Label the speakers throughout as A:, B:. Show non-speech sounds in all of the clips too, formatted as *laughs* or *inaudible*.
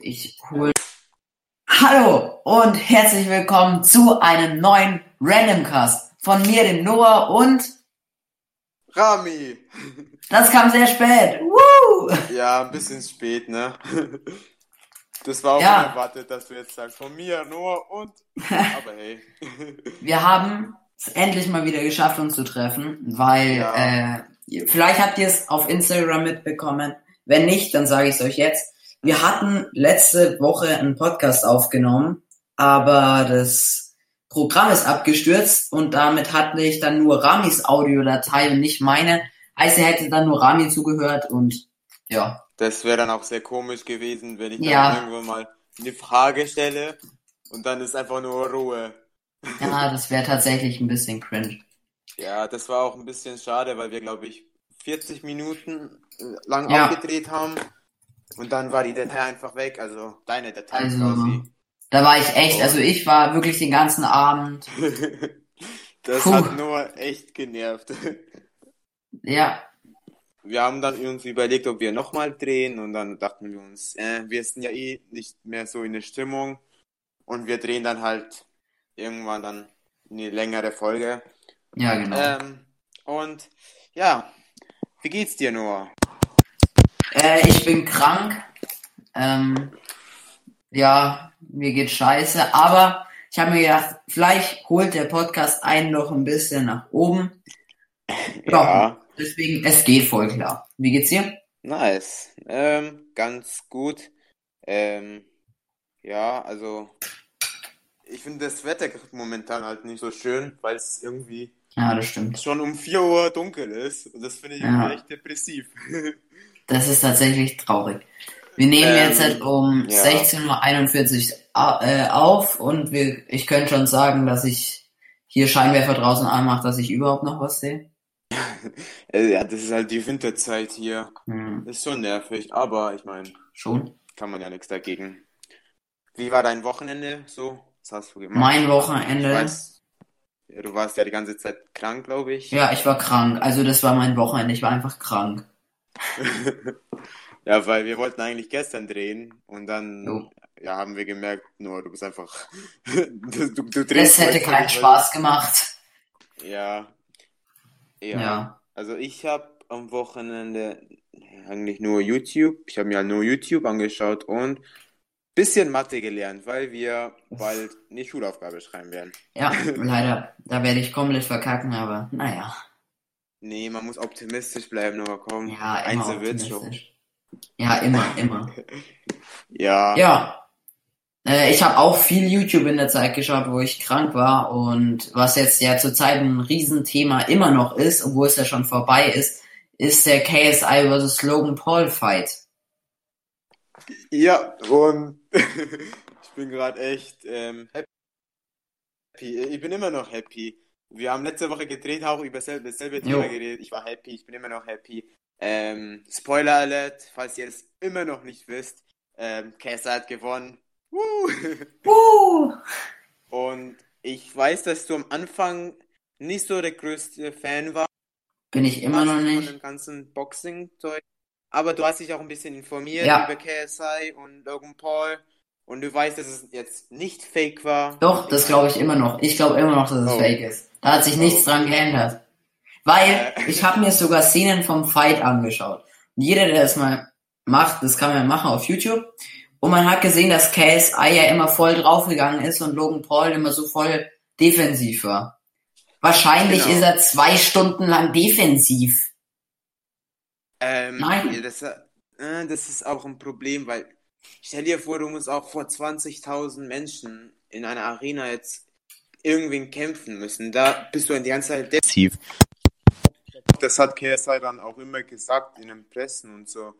A: Ich hol. Hallo und herzlich willkommen zu einem neuen Randomcast von mir, dem Noah und
B: Rami.
A: Das kam sehr spät. Woo!
B: Ja, ein bisschen spät, ne? Das war auch
A: Ja.
B: unerwartet, dass du jetzt sagst, von mir, Noah und. *laughs* Aber hey.
A: Wir haben es endlich mal wieder geschafft, uns zu treffen, weil
B: Ja.
A: äh, vielleicht habt ihr es auf Instagram mitbekommen. Wenn nicht, dann sage ich es euch jetzt. Wir hatten letzte Woche einen Podcast aufgenommen, aber das Programm ist abgestürzt und damit hatte ich dann nur Ramis Audiodatei und nicht meine. Er hätte dann nur Rami zugehört und ja.
B: Das wäre dann auch sehr komisch gewesen, wenn ich dann
A: Ja.
B: irgendwann mal eine Frage stelle und dann ist einfach nur Ruhe.
A: Ja, das wäre tatsächlich ein bisschen cringe.
B: Ja, das war auch ein bisschen schade, weil wir, glaube ich, 40 Minuten äh, lang
A: Ja.
B: aufgedreht haben und dann war die Datei einfach weg, also deine Datei
A: Also,
B: quasi.
A: Da war ich echt, also ich war wirklich den ganzen Abend, *laughs*
B: Das
A: Puh.
B: hat Noah echt genervt. *laughs*
A: ja,
B: Wir haben dann irgendwie überlegt, ob wir nochmal drehen und dann dachten wir uns, äh, wir sind ja eh nicht mehr so in der Stimmung und wir drehen dann halt irgendwann dann eine längere Folge.
A: ja genau.
B: Ähm, und ja, wie geht's dir, Noah?
A: Äh, ich bin krank. Ähm, ja, mir geht scheiße. Aber ich habe mir gedacht, vielleicht holt der Podcast einen noch ein bisschen nach oben. Ja. Deswegen, es geht voll klar. Wie geht's dir?
B: nice. Ähm, ganz gut. Ähm, ja, also ich finde das Wetter momentan halt nicht so schön, weil es irgendwie
A: Ja,
B: schon um 4 Uhr dunkel ist und das finde ich
A: Ja.
B: echt depressiv. *laughs*
A: Das ist tatsächlich traurig. Wir nehmen
B: Ähm,
A: jetzt halt um
B: ja.
A: 16.41 Uhr äh, auf und wir, ich könnte schon sagen, dass ich hier Scheinwerfer draußen anmache, dass ich überhaupt noch was sehe. *laughs*
B: Äh, Ja, das ist halt die Winterzeit hier.
A: Hm,
B: Ist schon nervig, aber ich meine,
A: schon.
B: kann man ja nichts dagegen. Wie war dein Wochenende so? Was hast du gemacht?
A: Mein Wochenende.
B: weiß, du warst ja die ganze Zeit krank, glaube ich.
A: Ja, ich war krank. Also das war mein Wochenende. Ich war einfach krank.
B: Ja, weil wir wollten eigentlich gestern drehen und dann
A: Jo.
B: ja, haben wir gemerkt, nur du bist einfach *laughs* du, du, du
A: Das
B: drehst
A: hätte
B: heute
A: keinen Spaß gemacht.
B: Ja. Ja.
A: Ja.
B: Also ich habe am Wochenende eigentlich nur YouTube. Ich habe mir nur YouTube angeschaut und bisschen Mathe gelernt, weil wir bald eine Schulaufgabe schreiben werden.
A: Ja, *laughs* leider. Da werde ich komplett verkacken, aber naja.
B: Nee, man muss optimistisch bleiben, aber komm,
A: Ja, immer
B: eins wird schon.
A: Ja, immer, immer. *laughs*
B: Ja.
A: Ja. Äh, ich habe auch viel YouTube in der Zeit geschaut, wo ich krank war und was jetzt ja zurzeit ein Riesenthema immer noch ist, obwohl es ja schon vorbei ist, ist der KSI vs. Logan Paul Fight.
B: Ja, und *laughs* ich bin gerade echt ähm, happy. Ich bin immer noch happy. Wir haben letzte Woche gedreht, auch über dasselbe, dasselbe Thema
A: Jo.
B: geredet. Ich war happy, ich bin immer noch happy. Ähm, Spoiler Alert, falls ihr es immer noch nicht wisst, ähm, Kessa hat gewonnen. Woo!
A: Uh!
B: Und ich weiß, dass du am Anfang nicht so der größte Fan warst
A: Bin ich immer noch
B: von
A: nicht.
B: dem ganzen Boxing-Zeug. Aber du hast dich auch ein bisschen informiert
A: Ja.
B: über KSI und Logan Paul. Und du weißt, dass es jetzt nicht fake war.
A: Doch, das glaube ich immer noch. Ich glaube immer noch, dass es
B: Oh.
A: fake ist. Da hat sich nichts
B: Oh.
A: dran geändert. Weil
B: Äh. *laughs*
A: ich habe mir sogar Szenen vom Fight angeschaut. Jeder, der das mal macht, das kann man machen auf YouTube. Und man hat gesehen, dass KSI ja immer voll draufgegangen ist und Logan Paul immer so voll defensiv war. Wahrscheinlich
B: Genau.
A: ist er zwei Stunden lang defensiv.
B: Ähm,
A: Nein.
B: das, äh, das ist auch ein Problem, weil stell dir vor, du musst auch vor 20.000 Menschen in einer Arena jetzt irgendwen kämpfen müssen. Da bist du dann die ganze Zeit defensiv. Das hat KSI dann auch immer gesagt in den Pressen und so,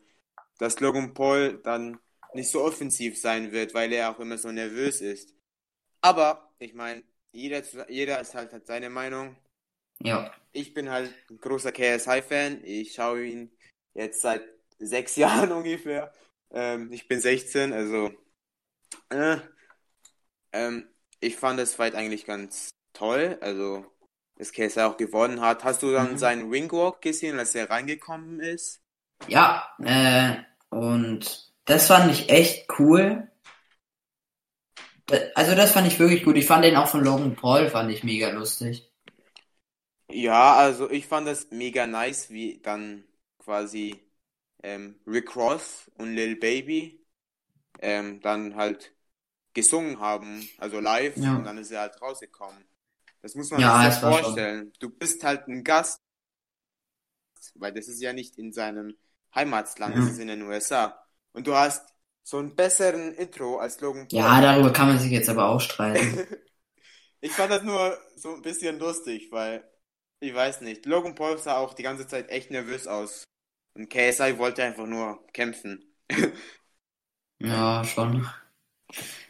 B: dass Logan Paul dann nicht so offensiv sein wird, weil er auch immer so nervös ist. Aber, ich meine, jeder, jeder ist halt, hat seine Meinung.
A: Ja.
B: Ich bin halt ein großer KSI-Fan. Ich schaue ihn jetzt seit sechs *laughs* Jahren ungefähr. Ähm, ich bin 16, also äh, ähm, ich fand das Fight eigentlich ganz toll. Also, dass KSI auch gewonnen hat. Hast du dann
A: Mhm.
B: seinen Ringwalk gesehen, als er reingekommen ist?
A: Ja, äh, und das fand ich echt cool. Also das fand ich wirklich gut. Ich fand den auch von Logan Paul, fand ich mega lustig.
B: Ja, also ich fand das mega nice, wie dann quasi ähm, Rick Ross und Lil Baby ähm, dann halt gesungen haben, also live,
A: Ja.
B: und dann ist er halt rausgekommen. Das muss man
A: Ja,
B: sich vorstellen. Du bist halt ein Gast, weil das ist ja nicht in seinem Heimatland, das
A: Ja.
B: ist in den USA. Und du hast so einen besseren Intro als Logan Paul.
A: Ja, darüber kann man sich jetzt aber auch streiten. *laughs*
B: Ich fand das nur so ein bisschen lustig, weil ich weiß nicht, Logan Paul sah auch die ganze Zeit echt nervös aus. Und KSI wollte einfach nur kämpfen. *laughs*
A: Ja, schon.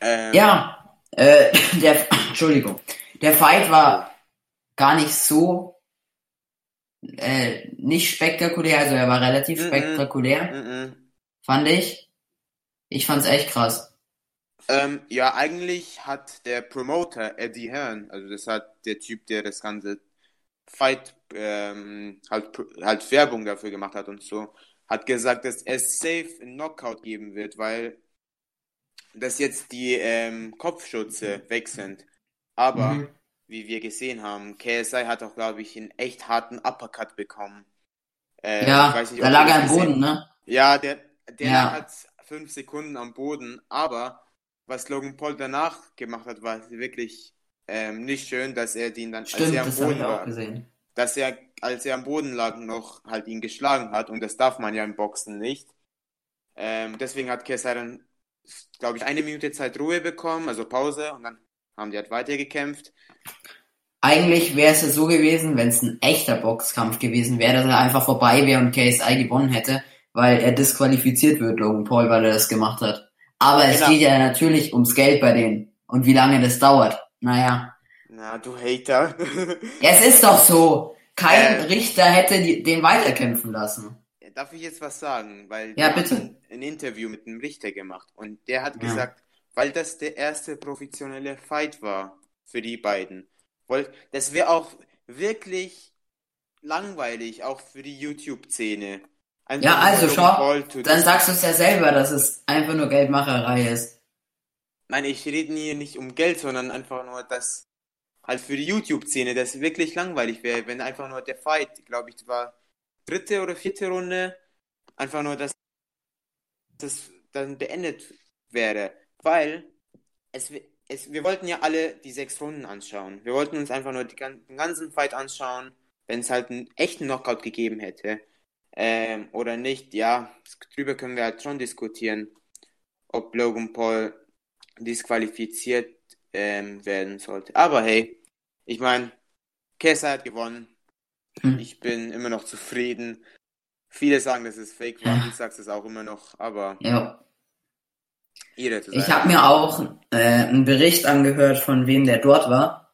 B: Ähm,
A: Ja, äh, *laughs* der, Entschuldigung, der Fight war gar nicht so, äh, nicht spektakulär, also er war relativ
B: Mhm.
A: spektakulär,
B: mhm.
A: fand ich. Ich fand's echt krass.
B: Ähm, ja, eigentlich hat der Promoter Eddie Hearn, also das hat der Typ, der das ganze Fight ähm, halt, halt Werbung dafür gemacht hat und so, hat gesagt, dass es safe einen Knockout geben wird, weil dass jetzt die ähm, Kopfschütze weg sind. Aber
A: Mhm.
B: wie wir gesehen haben, KSI hat auch, glaube ich, einen echt harten Uppercut bekommen. Äh,
A: Ja,
B: nicht,
A: da lag er am Boden, ne?
B: ja, der, der
A: Ja.
B: hat fünf Sekunden am Boden, aber was Logan Paul danach gemacht hat, war wirklich ähm, nicht schön, dass er den dann, als
A: Stimmt,
B: er am Boden war,
A: gesehen.
B: Dass er, als er am Boden lag, noch halt ihn geschlagen hat und das darf man ja im Boxen nicht. Ähm, deswegen hat KSI dann, glaube ich, eine Minute Zeit Ruhe bekommen, also Pause und dann haben die halt weitergekämpft.
A: Eigentlich wäre es ja so gewesen, wenn es ein echter Boxkampf gewesen wäre, dass er einfach vorbei wäre und KSI gewonnen hätte, weil er disqualifiziert wird, Logan Paul, weil er das gemacht hat. Aber es
B: Genau.
A: geht ja natürlich ums Geld bei denen und wie lange das dauert. Naja.
B: Na, du Hater.
A: Ja, *laughs* es ist doch so. Kein
B: Äh.
A: Richter hätte die, den weiterkämpfen lassen.
B: Darf ich jetzt was sagen? Weil
A: Ja, bitte.
B: ein Interview mit einem Richter gemacht und der hat
A: Ja.
B: gesagt, weil das der erste professionelle Fight war für die beiden. Das wäre auch wirklich langweilig, auch für die YouTube-Szene.
A: Ja, also schau, Dann sagst du es ja selber, dass es einfach nur Geldmacherei ist.
B: Nein, ich rede hier nicht um Geld, sondern einfach nur, dass halt für die YouTube-Szene das wirklich langweilig wäre, wenn einfach nur der Fight, glaube ich, war dritte oder vierte Runde, einfach nur, dass das dann beendet wäre. Weil es, es, wir wollten ja alle die sechs Runden anschauen. Wir wollten uns einfach nur die, den ganzen Fight anschauen, wenn es halt einen echten Knockout gegeben hätte. Ähm, oder nicht, ja, drüber können wir halt schon diskutieren, ob Logan Paul disqualifiziert ähm, werden sollte. Aber hey, ich meine, Kessa hat gewonnen.
A: Hm.
B: Ich bin immer noch zufrieden. Viele sagen, dass es fake war.
A: Ja.
B: Du sagst es auch immer noch, aber
A: Ja.
B: jeder zu
A: Ich habe mir auch äh, einen Bericht angehört, von wem der dort war.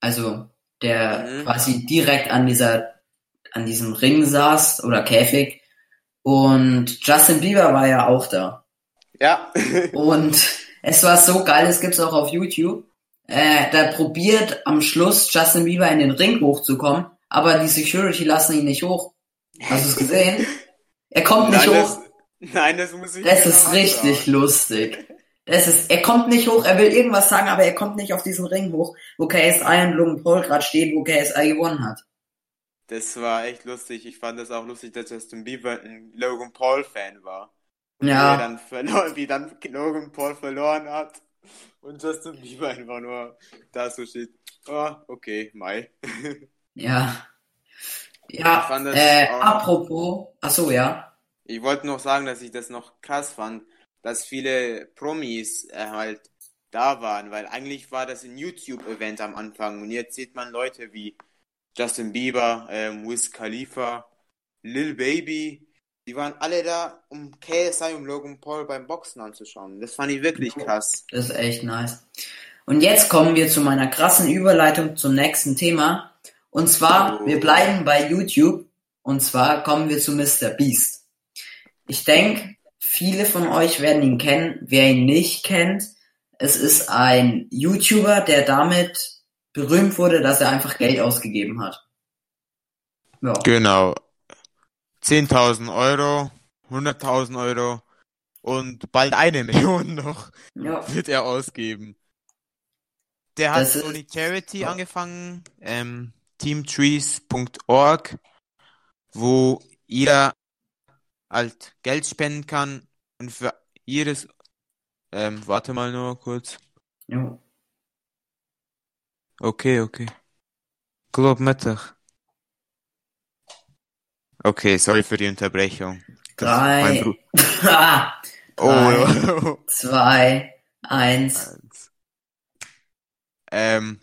A: Also der
B: Mhm.
A: quasi direkt an dieser an diesem Ring saß oder Käfig. Und Justin Bieber war ja auch da.
B: Ja.
A: Und *laughs* es war so geil, es gibt's auch auf YouTube. Äh, da probiert am Schluss Justin Bieber in den Ring hochzukommen, aber die Security lassen ihn nicht hoch. Hast du es gesehen? Er kommt nicht
B: nein,
A: hoch.
B: Das, nein, das muss ich
A: Das ist richtig
B: anschauen.
A: lustig. Das ist, er kommt nicht hoch, er will irgendwas sagen, aber er kommt nicht auf diesen Ring hoch, wo KSI und Logan Paul gerade stehen, wo KSI gewonnen hat.
B: Das war echt lustig. Ich fand das auch lustig, dass Justin Bieber ein Logan Paul-Fan war. Wie er
A: Ja,
B: dann verloren, wie dann Logan Paul verloren hat. Und Justin Bieber einfach nur da so steht. Oh, okay, Mai. *laughs*
A: ja. Ja, äh,
B: auch-
A: apropos, ach so, ja.
B: Ich wollte noch sagen, dass ich das noch krass fand, dass viele Promis äh, halt da waren, weil eigentlich war das ein YouTube-Event am Anfang und jetzt sieht man Leute wie Justin Bieber, ähm, Wiz Khalifa, Lil Baby, die waren alle da, um KSI und Logan Paul beim Boxen anzuschauen. Das fand ich wirklich krass.
A: Das ist echt nice. Und jetzt kommen wir zu meiner krassen Überleitung zum nächsten Thema. Und zwar,
B: Oh.
A: wir bleiben bei YouTube. Und zwar kommen wir zu Mr. Beast. Ich denke, viele von euch werden ihn kennen. Wer ihn nicht kennt, es ist ein YouTuber, der damit berühmt wurde, dass er einfach Geld ausgegeben hat. Ja,
B: Genau. 10.000 Euro, 100.000 Euro und bald eine *laughs* Million noch
A: Ja.
B: wird er ausgeben. Der hat so eine Charity
A: ja.
B: angefangen, ähm, teamtrees.org, wo jeder halt Geld spenden kann und für jedes, ähm, warte mal nur kurz.
A: Ja.
B: Okay, okay. Glaub Mittag. Okay, sorry für die Unterbrechung. Das ist mein
A: Drei, *laughs* Ah,
B: Oh,
A: zwei, eins.
B: ähm,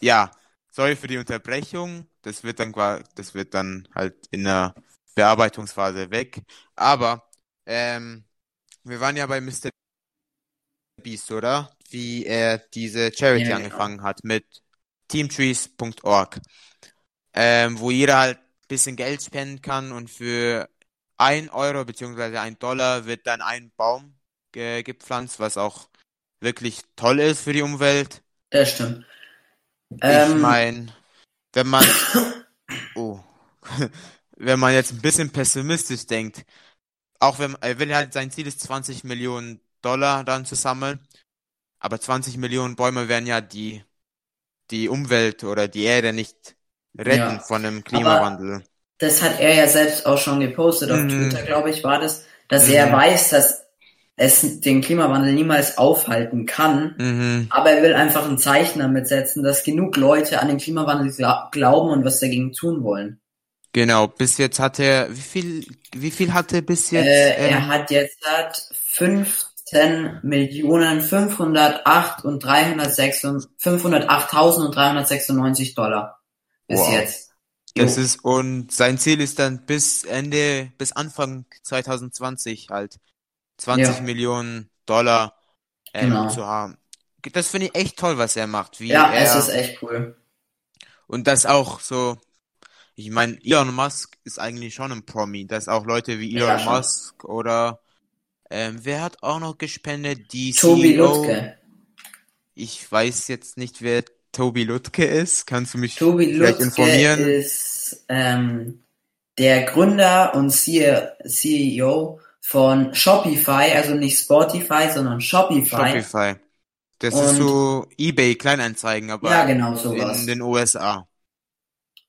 B: ja, sorry für die Unterbrechung. Das wird dann das wird dann halt in der Bearbeitungsphase weg. Aber ähm, wir waren ja bei Mr. Beast, oder? Wie er diese Charity
A: Ja, genau.
B: angefangen hat mit teamtrees.org, ähm, wo jeder halt bisschen Geld spenden kann und für ein Euro beziehungsweise ein Dollar wird dann ein Baum ge gepflanzt, was auch wirklich toll ist für die Umwelt.
A: Das stimmt.
B: Ich
A: Ähm,
B: meine, wenn man, *coughs* oh, *laughs* wenn man jetzt ein bisschen pessimistisch denkt, auch wenn er will halt sein Ziel ist 20 Millionen Dollar dann zu sammeln, aber 20 Millionen Bäume werden ja die die Umwelt oder die Erde nicht retten
A: Ja,
B: von dem Klimawandel.
A: das hat er ja selbst auch schon gepostet auf
B: Mhm.
A: Twitter, glaube ich, war das, dass
B: Mhm.
A: er weiß, dass es den Klimawandel niemals aufhalten kann.
B: Mhm.
A: Aber er will einfach ein Zeichen damit setzen, dass genug Leute an den Klimawandel gla glauben und was dagegen tun wollen.
B: Genau, bis jetzt hat er, wie viel, wie viel hat er bis jetzt?
A: Äh,
B: ähm,
A: er hat jetzt hat 15 Millionen 508 und 306 508.000 und 396 Dollar bis
B: Wow.
A: jetzt.
B: Das ist, und sein Ziel ist dann bis Ende, bis Anfang 2020 halt 20
A: Ja.
B: Millionen Dollar ähm,
A: Genau.
B: zu haben. Das finde ich echt toll, was er macht. Wie
A: ja,
B: er,
A: es ist echt cool.
B: und das auch so, ich meine, Elon Musk ist eigentlich schon ein Promi, dass auch Leute wie
A: Ja,
B: Elon
A: schon.
B: Musk oder ähm, wer hat auch noch gespendet? Die
A: Tobi
B: CEO.
A: Lutke.
B: Ich weiß jetzt nicht, wer Tobi Lutke ist. Kannst du mich
A: Tobi
B: vielleicht
A: Lutke
B: informieren?
A: ist ähm, der Gründer und CEO von Shopify, also nicht Spotify, sondern Shopify.
B: Shopify. Das
A: Und-
B: ist so eBay Kleinanzeigen, aber
A: Ja, genau sowas.
B: in den USA.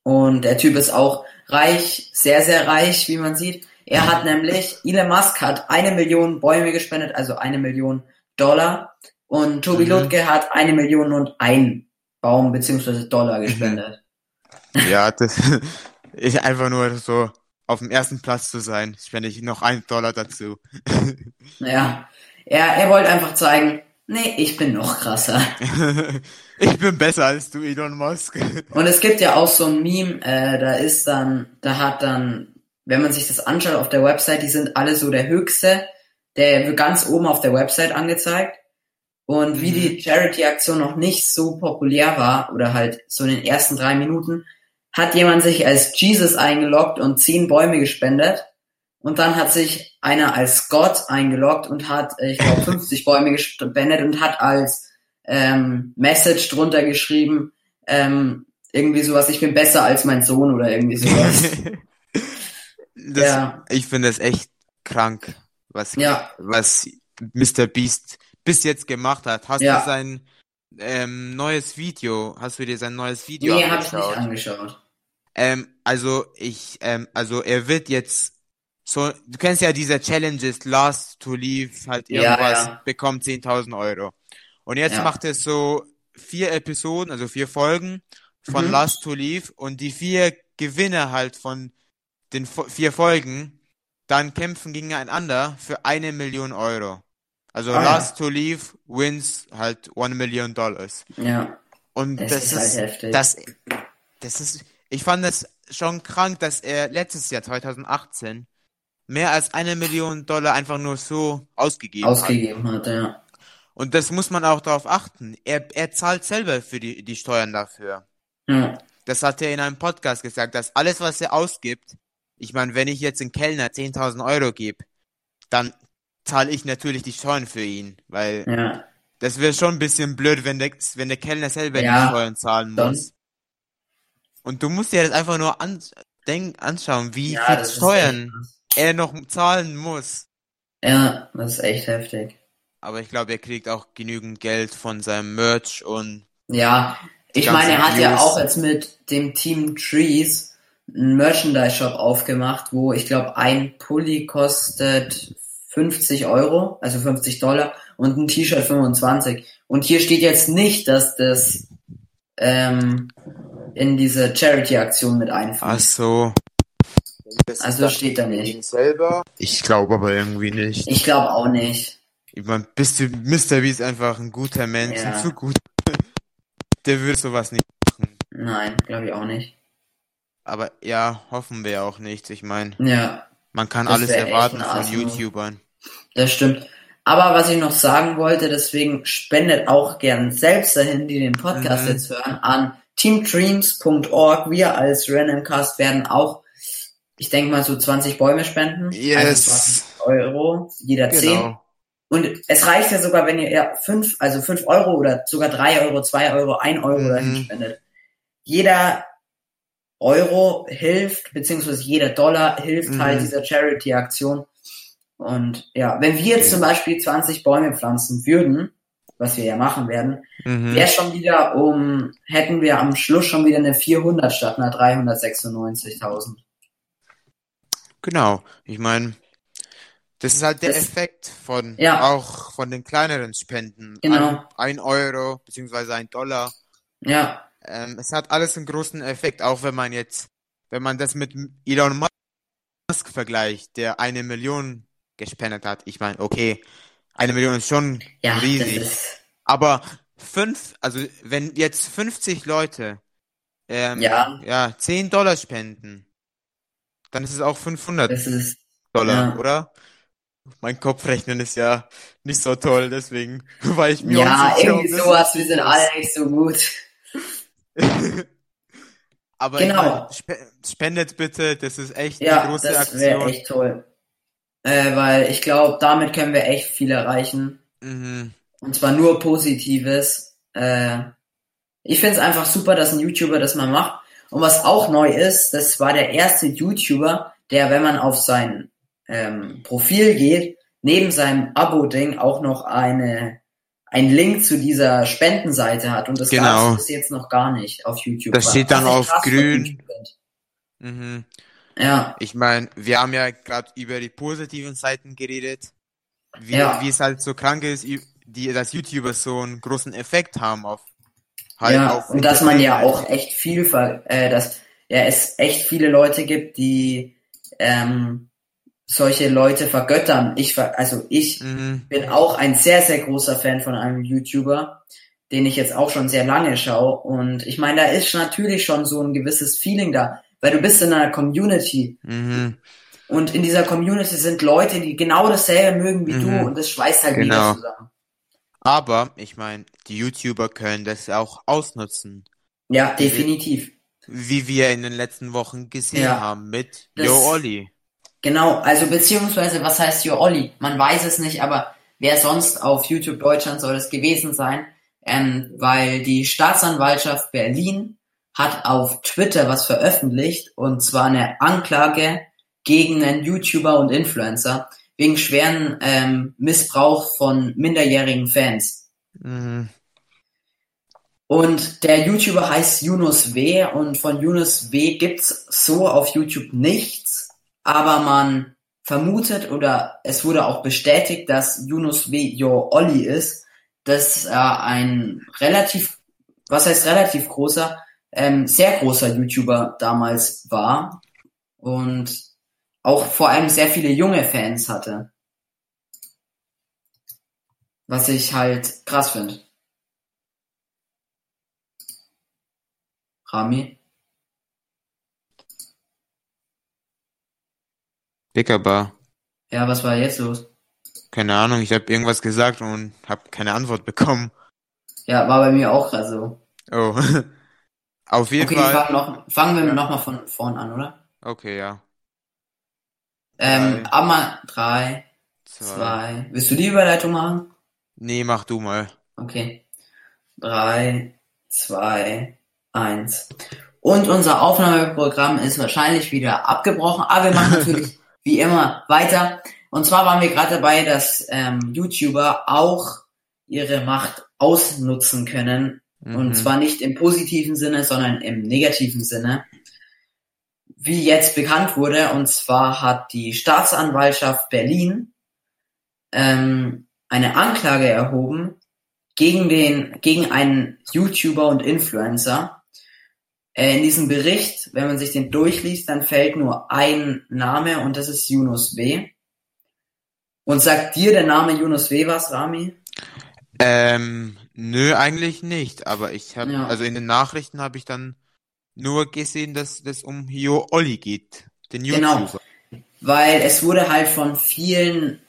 A: Und der Typ ist auch reich, sehr, sehr reich, wie man sieht. Er hat nämlich, Elon Musk hat eine Million Bäume gespendet, also eine Million Dollar. Und Tobi
B: Mhm.
A: Lutke hat eine Million und ein Baum beziehungsweise Dollar gespendet. *laughs*
B: Ja, das *laughs* ist einfach nur so auf dem ersten Platz zu sein. Spende ich noch einen Dollar dazu. *laughs*
A: Naja, er, er wollte einfach zeigen, nee, ich bin noch krasser.
B: ich bin besser als du, Elon Musk.
A: Und es gibt ja auch so ein Meme, äh, da ist dann, da hat dann, wenn man sich das anschaut auf der Website, die sind alle so der höchste, der wird ganz oben auf der Website angezeigt. Und wie
B: Mhm.
A: die Charity-Aktion noch nicht so populär war, oder halt so in den ersten drei Minuten, hat jemand sich als Jesus eingeloggt und zehn Bäume gespendet. Und dann hat sich einer als Gott eingeloggt und hat, äh, ich glaube, 50 *laughs* Bäume gespendet und hat als ähm, Message drunter geschrieben, ähm, irgendwie sowas, ich bin besser als mein Sohn oder irgendwie sowas. *laughs*
B: das,
A: Ja.
B: Ich finde das echt krank, was,
A: Ja.
B: was Mr. Beast bis jetzt gemacht hat. Hast
A: Ja.
B: du sein ähm, neues Video, hast du dir sein neues Video
A: nee, habe ich nicht
B: angeschaut?
A: angeschaut.
B: Ähm, also ich, ähm, also er wird jetzt so, du kennst ja diese Challenges, last to leave, halt
A: Ja,
B: irgendwas,
A: ja.
B: bekommt 10.000 Euro. Und jetzt
A: Ja.
B: macht er so vier Episoden, also vier Folgen von
A: Mhm.
B: Last to Leave und die vier Gewinner halt von den vier Folgen dann kämpfen gegeneinander für eine Million Euro. Also
A: Ah, ja.
B: Last to Leave wins halt one million dollars.
A: Ja,
B: Und
A: das,
B: das,
A: ist,
B: ist,
A: halt heftig.
B: das, das ist, ich fand das schon krank, dass er letztes Jahr 2018 mehr als eine Million Dollar einfach nur so ausgegeben hat.
A: ausgegeben hat, ja.
B: Und das muss man auch darauf achten. Er, er zahlt selber für die, die Steuern dafür.
A: Ja,
B: Das hat er in einem Podcast gesagt, dass alles, was er ausgibt, ich meine, wenn ich jetzt einen Kellner 10.000 Euro gebe, dann zahle ich natürlich die Steuern für ihn, weil
A: ja.
B: das wäre schon ein bisschen blöd, wenn der, wenn der Kellner selber
A: Ja,
B: die Steuern zahlen muss. Und du musst dir das einfach nur an, denk, anschauen, wie
A: ja
B: viel Steuern er noch zahlen muss.
A: Ja, das ist echt heftig.
B: Aber ich glaube, er kriegt auch genügend Geld von seinem Merch und
A: Ja, ich meine, er hat ja
B: Views.
A: auch jetzt mit dem Team Trees einen Merchandise-Shop aufgemacht, wo ich glaube, ein Pulli kostet 50 Euro, also 50 Dollar, und ein T-Shirt 25. Und hier steht jetzt nicht, dass das ähm, in diese Charity-Aktion mit
B: ach
A: einfließt.
B: so.
A: Also steht da nicht.
B: selber? Ich glaube aber irgendwie nicht.
A: Ich glaube auch nicht.
B: Ich meine, bist du, Mr. B ist einfach ein guter Mensch,
A: Ja.
B: ein zu gut. *laughs* Der würde sowas nicht machen.
A: Nein, glaube ich auch nicht.
B: Aber ja, hoffen wir auch nicht. Ich meine,
A: Ja,
B: man kann
A: Das
B: alles erwarten von. YouTubern.
A: Das stimmt. Aber was ich noch sagen wollte, deswegen spendet auch gern selbst dahin, die den Podcast
B: Mhm.
A: jetzt hören, an teamdreams.org. Wir als Randomcast werden auch, ich denke mal, so 20 Bäume spenden.
B: Yes.
A: Also 20 Euro, jeder 10.
B: Genau.
A: Und es reicht ja sogar, wenn ihr ja fünf, also fünf Euro oder sogar drei Euro, zwei Euro, ein Euro
B: Mhm.
A: dahin spendet. Jeder Euro hilft, beziehungsweise jeder Dollar hilft
B: Mhm.
A: halt dieser Charity-Aktion. Und ja, wenn wir jetzt zum Beispiel 20 Bäume pflanzen würden, was wir ja machen werden,
B: Mhm.
A: wäre schon wieder um, hätten wir am Schluss schon wieder eine 400 statt einer 396.000.
B: Genau. Ich meine, das ist halt der
A: Das-
B: Effekt von
A: Ja.
B: auch von den kleineren Spenden.
A: Genau.
B: Ein, ein Euro beziehungsweise ein Dollar.
A: Ja,
B: Ähm, es hat alles einen großen Effekt, auch wenn man jetzt, wenn man das mit Elon Musk vergleicht, der eine Million gespendet hat. Ich meine, okay, eine Million ist schon
A: ja,
B: riesig.
A: ist,
B: Aber fünf, also wenn jetzt 50 Leute ähm,
A: Ja.
B: ja 10 Dollar spenden, dann ist es auch 500
A: das ist,
B: Dollar,
A: ja.
B: oder? Mein Kopfrechnen ist ja nicht so toll, deswegen *laughs* war ich mir
A: ja, irgendwie
B: das
A: sowas, wir sind alle nicht so gut. *laughs*
B: Aber
A: Genau.
B: ich mein, spe spendet bitte, das ist echt eine
A: Ja,
B: große
A: das wäre
B: Aktion.
A: echt toll. Äh, weil ich glaube, damit können wir echt viel erreichen.
B: Mhm.
A: Und zwar nur Positives. Äh, ich finde es einfach super, dass ein YouTuber das mal macht. Und was auch neu ist, das war der erste YouTuber, der, wenn man auf sein ähm, Profil geht, neben seinem Abo-Ding auch noch eine ein Link zu dieser Spendenseite hat. Und das
B: Genau.
A: gab's bis jetzt noch gar nicht auf YouTube.
B: Das steht dann auf grün. Mhm.
A: Ja,
B: Ich meine, wir haben ja gerade über die positiven Seiten geredet, wie,
A: Ja.
B: wie es halt so krank ist, die, dass YouTuber so einen großen Effekt haben auf halt
A: ja,
B: auf
A: und dass man ja auch echt viel, ver äh, dass ja es echt viele Leute gibt, die ähm, solche Leute vergöttern. Ich also ich
B: Mhm.
A: bin auch ein sehr sehr großer Fan von einem YouTuber, den ich jetzt auch schon sehr lange schaue. Und ich meine, da ist natürlich schon so ein gewisses Feeling da, weil du bist in einer Community
B: Mhm.
A: und in dieser Community sind Leute, die genau dasselbe mögen wie
B: Mhm.
A: du und das schweißt halt
B: Genau.
A: wieder zusammen.
B: Aber ich meine, die YouTuber können das auch ausnutzen,
A: Ja, definitiv.
B: wie wir in den letzten Wochen gesehen
A: Ja.
B: haben mit
A: Das-
B: Yo Olli.
A: Genau, also beziehungsweise, was heißt hier Olli? Man weiß es nicht, aber wer sonst auf YouTube Deutschland soll es gewesen sein? Ähm, weil die Staatsanwaltschaft Berlin hat auf Twitter was veröffentlicht und zwar eine Anklage gegen einen YouTuber und Influencer wegen schweren ähm, Missbrauch von minderjährigen Fans.
B: Mhm.
A: Und der YouTuber heißt Yunus W. und von Yunus W. gibt's so auf YouTube nichts, aber man vermutet oder es wurde auch bestätigt, dass Yunus W. Yo Olli ist, dass er ein relativ, was heißt relativ großer, ähm, sehr großer YouTuber damals war und auch vor allem sehr viele junge Fans hatte. Was ich halt krass finde. Rami?
B: Dickerbar.
A: Ja, was war jetzt los?
B: Keine Ahnung, ich habe irgendwas gesagt und habe keine Antwort bekommen.
A: Ja, war bei mir auch gerade so.
B: Oh. *laughs* Auf jeden
A: Okay, wir
B: Fall.
A: fangen, noch, fangen wir
B: Ja.
A: nochmal von vorn an, oder?
B: Okay, ja.
A: Ähm,
B: Drei.
A: aber drei,
B: Zwei.
A: zwei. Willst du die Überleitung machen?
B: Nee, mach du mal.
A: Okay. Drei, zwei, eins. Und unser Aufnahmeprogramm ist wahrscheinlich wieder abgebrochen, aber wir machen *laughs* natürlich wie immer weiter. Und zwar waren wir gerade dabei, dass ähm, YouTuber auch ihre Macht ausnutzen können. Mhm. Und zwar nicht im positiven Sinne, sondern im negativen Sinne. Wie jetzt bekannt wurde, und zwar hat die Staatsanwaltschaft Berlin ähm, eine Anklage erhoben gegen den, gegen einen YouTuber und Influencer. Äh, in diesem Bericht, wenn man sich den durchliest, dann fällt nur ein Name und das ist Yunus W. Und sagt dir der Name Yunus W. was, Rami?
B: Ähm, nö, eigentlich nicht. Aber ich habe, ja. also in den Nachrichten habe ich dann nur gesehen, dass es um Hio Olli geht, den genau. YouTuber.
A: Genau. Weil es wurde halt von vielen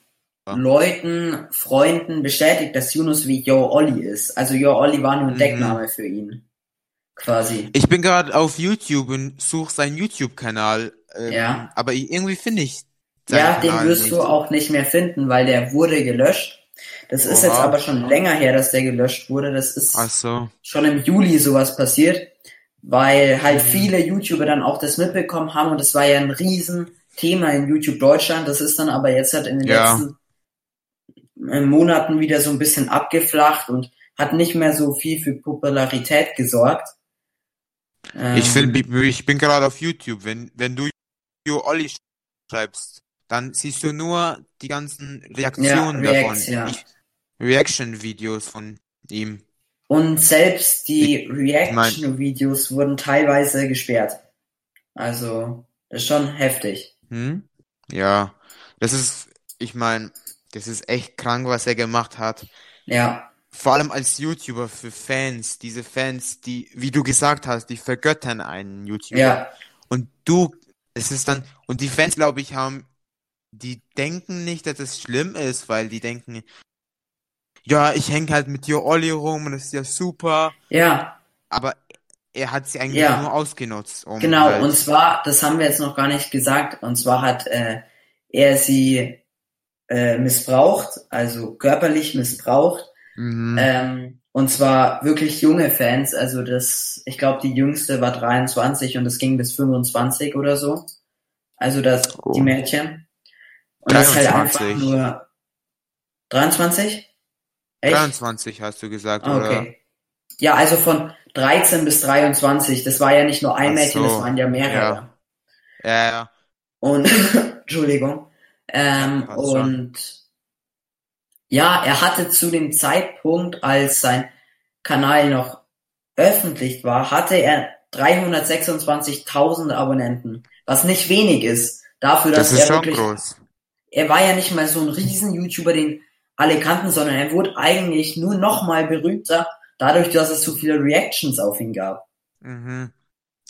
A: ja. Leuten, Freunden bestätigt, dass Yunus wie Yo Olli ist. Also Yo Olli war nur ein mhm. Deckname für ihn. Quasi.
B: Ich bin gerade auf YouTube und suche seinen YouTube-Kanal. Ähm, ja. Aber irgendwie finde ich.
A: Ja, den wirst nicht. du auch nicht mehr finden, weil der wurde gelöscht. Das Oha. ist jetzt aber schon länger her, dass der gelöscht wurde. Das ist
B: so.
A: schon im Juli sowas passiert, weil halt mhm. viele YouTuber dann auch das mitbekommen haben und es war ja ein Riesenthema in YouTube Deutschland. Das ist dann aber jetzt halt in den ja. letzten äh, Monaten wieder so ein bisschen abgeflacht und hat nicht mehr so viel für Popularität gesorgt.
B: ich, will, ähm, ich bin gerade auf YouTube. Wenn, wenn du Olli schreibst, dann siehst du nur die ganzen Reaktionen ja, Reacts, davon. Ja. Reaction-Videos von ihm.
A: Und selbst die Reaction-Videos wurden teilweise gesperrt. Also, das ist schon heftig.
B: Hm? Ja, das ist, ich meine, das ist echt krank, was er gemacht hat.
A: Ja.
B: Vor allem als YouTuber für Fans, diese Fans, die, wie du gesagt hast, die vergöttern einen YouTuber. Ja. Und du, es ist dann, und die Fans, glaube ich, haben die denken nicht, dass es schlimm ist, weil die denken, ja, ich hänge halt mit dir Olli rum und das ist ja super.
A: Ja.
B: Aber er hat sie eigentlich ja. nur ausgenutzt.
A: Um genau, halt und zwar, das haben wir jetzt noch gar nicht gesagt, und zwar hat äh, er sie äh, missbraucht, also körperlich missbraucht. Mhm. Ähm, und zwar wirklich junge Fans, also das, ich glaube, die jüngste war 23 und es ging bis 25 oder so. Also das, oh. die Mädchen. Und 23. das ist halt einfach nur 23?
B: Echt? 23 hast du gesagt, okay. oder?
A: Ja, also von 13 bis 23. Das war ja nicht nur ein Ach Mädchen, so. das waren ja mehrere.
B: Ja, ja. ja.
A: Und, *laughs* Entschuldigung. Ähm, ja, und ja, er hatte zu dem Zeitpunkt, als sein Kanal noch öffentlich war, hatte er 326.000 Abonnenten, was nicht wenig ist. Dafür, dass
B: das ist
A: er
B: wirklich, groß
A: er war ja nicht mal so ein riesen YouTuber, den alle kannten, sondern er wurde eigentlich nur noch mal berühmter, dadurch, dass es so viele Reactions auf ihn gab.
B: Mhm.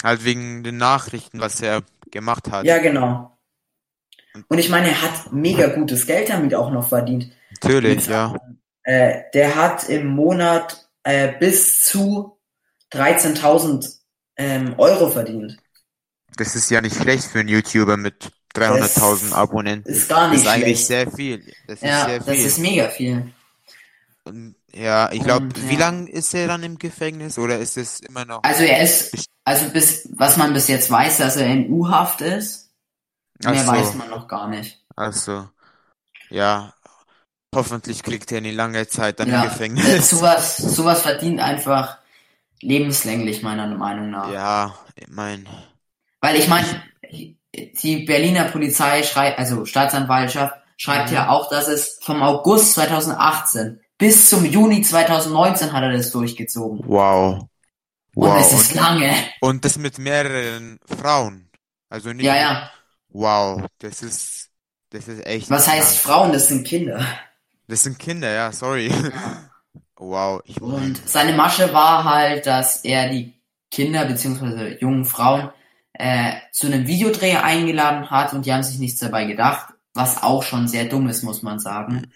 B: Halt wegen den Nachrichten, was er gemacht hat.
A: Ja, genau. Und ich meine, er hat mega gutes Geld damit auch noch verdient.
B: Natürlich, Mit, ja.
A: Äh, der hat im Monat äh, bis zu 13.000 ähm, Euro verdient.
B: Das ist ja nicht schlecht für einen YouTuber mit 300.000 Abonnenten.
A: Ist gar nicht
B: Das ist
A: eigentlich
B: sehr viel.
A: Das ja, ist sehr viel. das ist mega viel.
B: Und, ja, ich glaube, wie ja. lange ist er dann im Gefängnis oder ist es immer noch?
A: Also er ist, also bis, was man bis jetzt weiß, dass er in U-Haft ist. Mehr so. weiß man noch gar nicht.
B: Also, ja, hoffentlich kriegt er eine lange Zeit dann ja, im Gefängnis. *laughs*
A: Sowas, sowas verdient einfach lebenslänglich meiner Meinung nach.
B: Ja, ich meine.
A: Weil ich meine, die Berliner Polizei schreibt, also Staatsanwaltschaft, schreibt mhm. ja auch, dass es vom August 2018 bis zum Juni 2019 hat er das durchgezogen.
B: Wow.
A: wow. Und es ist lange.
B: Und das mit mehreren Frauen. Also nicht.
A: Ja, ja.
B: Wow, das ist, das ist echt.
A: Was heißt Frauen? Das sind Kinder.
B: Das sind Kinder, ja, sorry. Ja. *laughs* wow.
A: Ich Und seine Masche war halt, dass er die Kinder beziehungsweise jungen Frauen äh, zu einem Videodreh eingeladen hat und die haben sich nichts dabei gedacht, was auch schon sehr dumm ist, muss man sagen.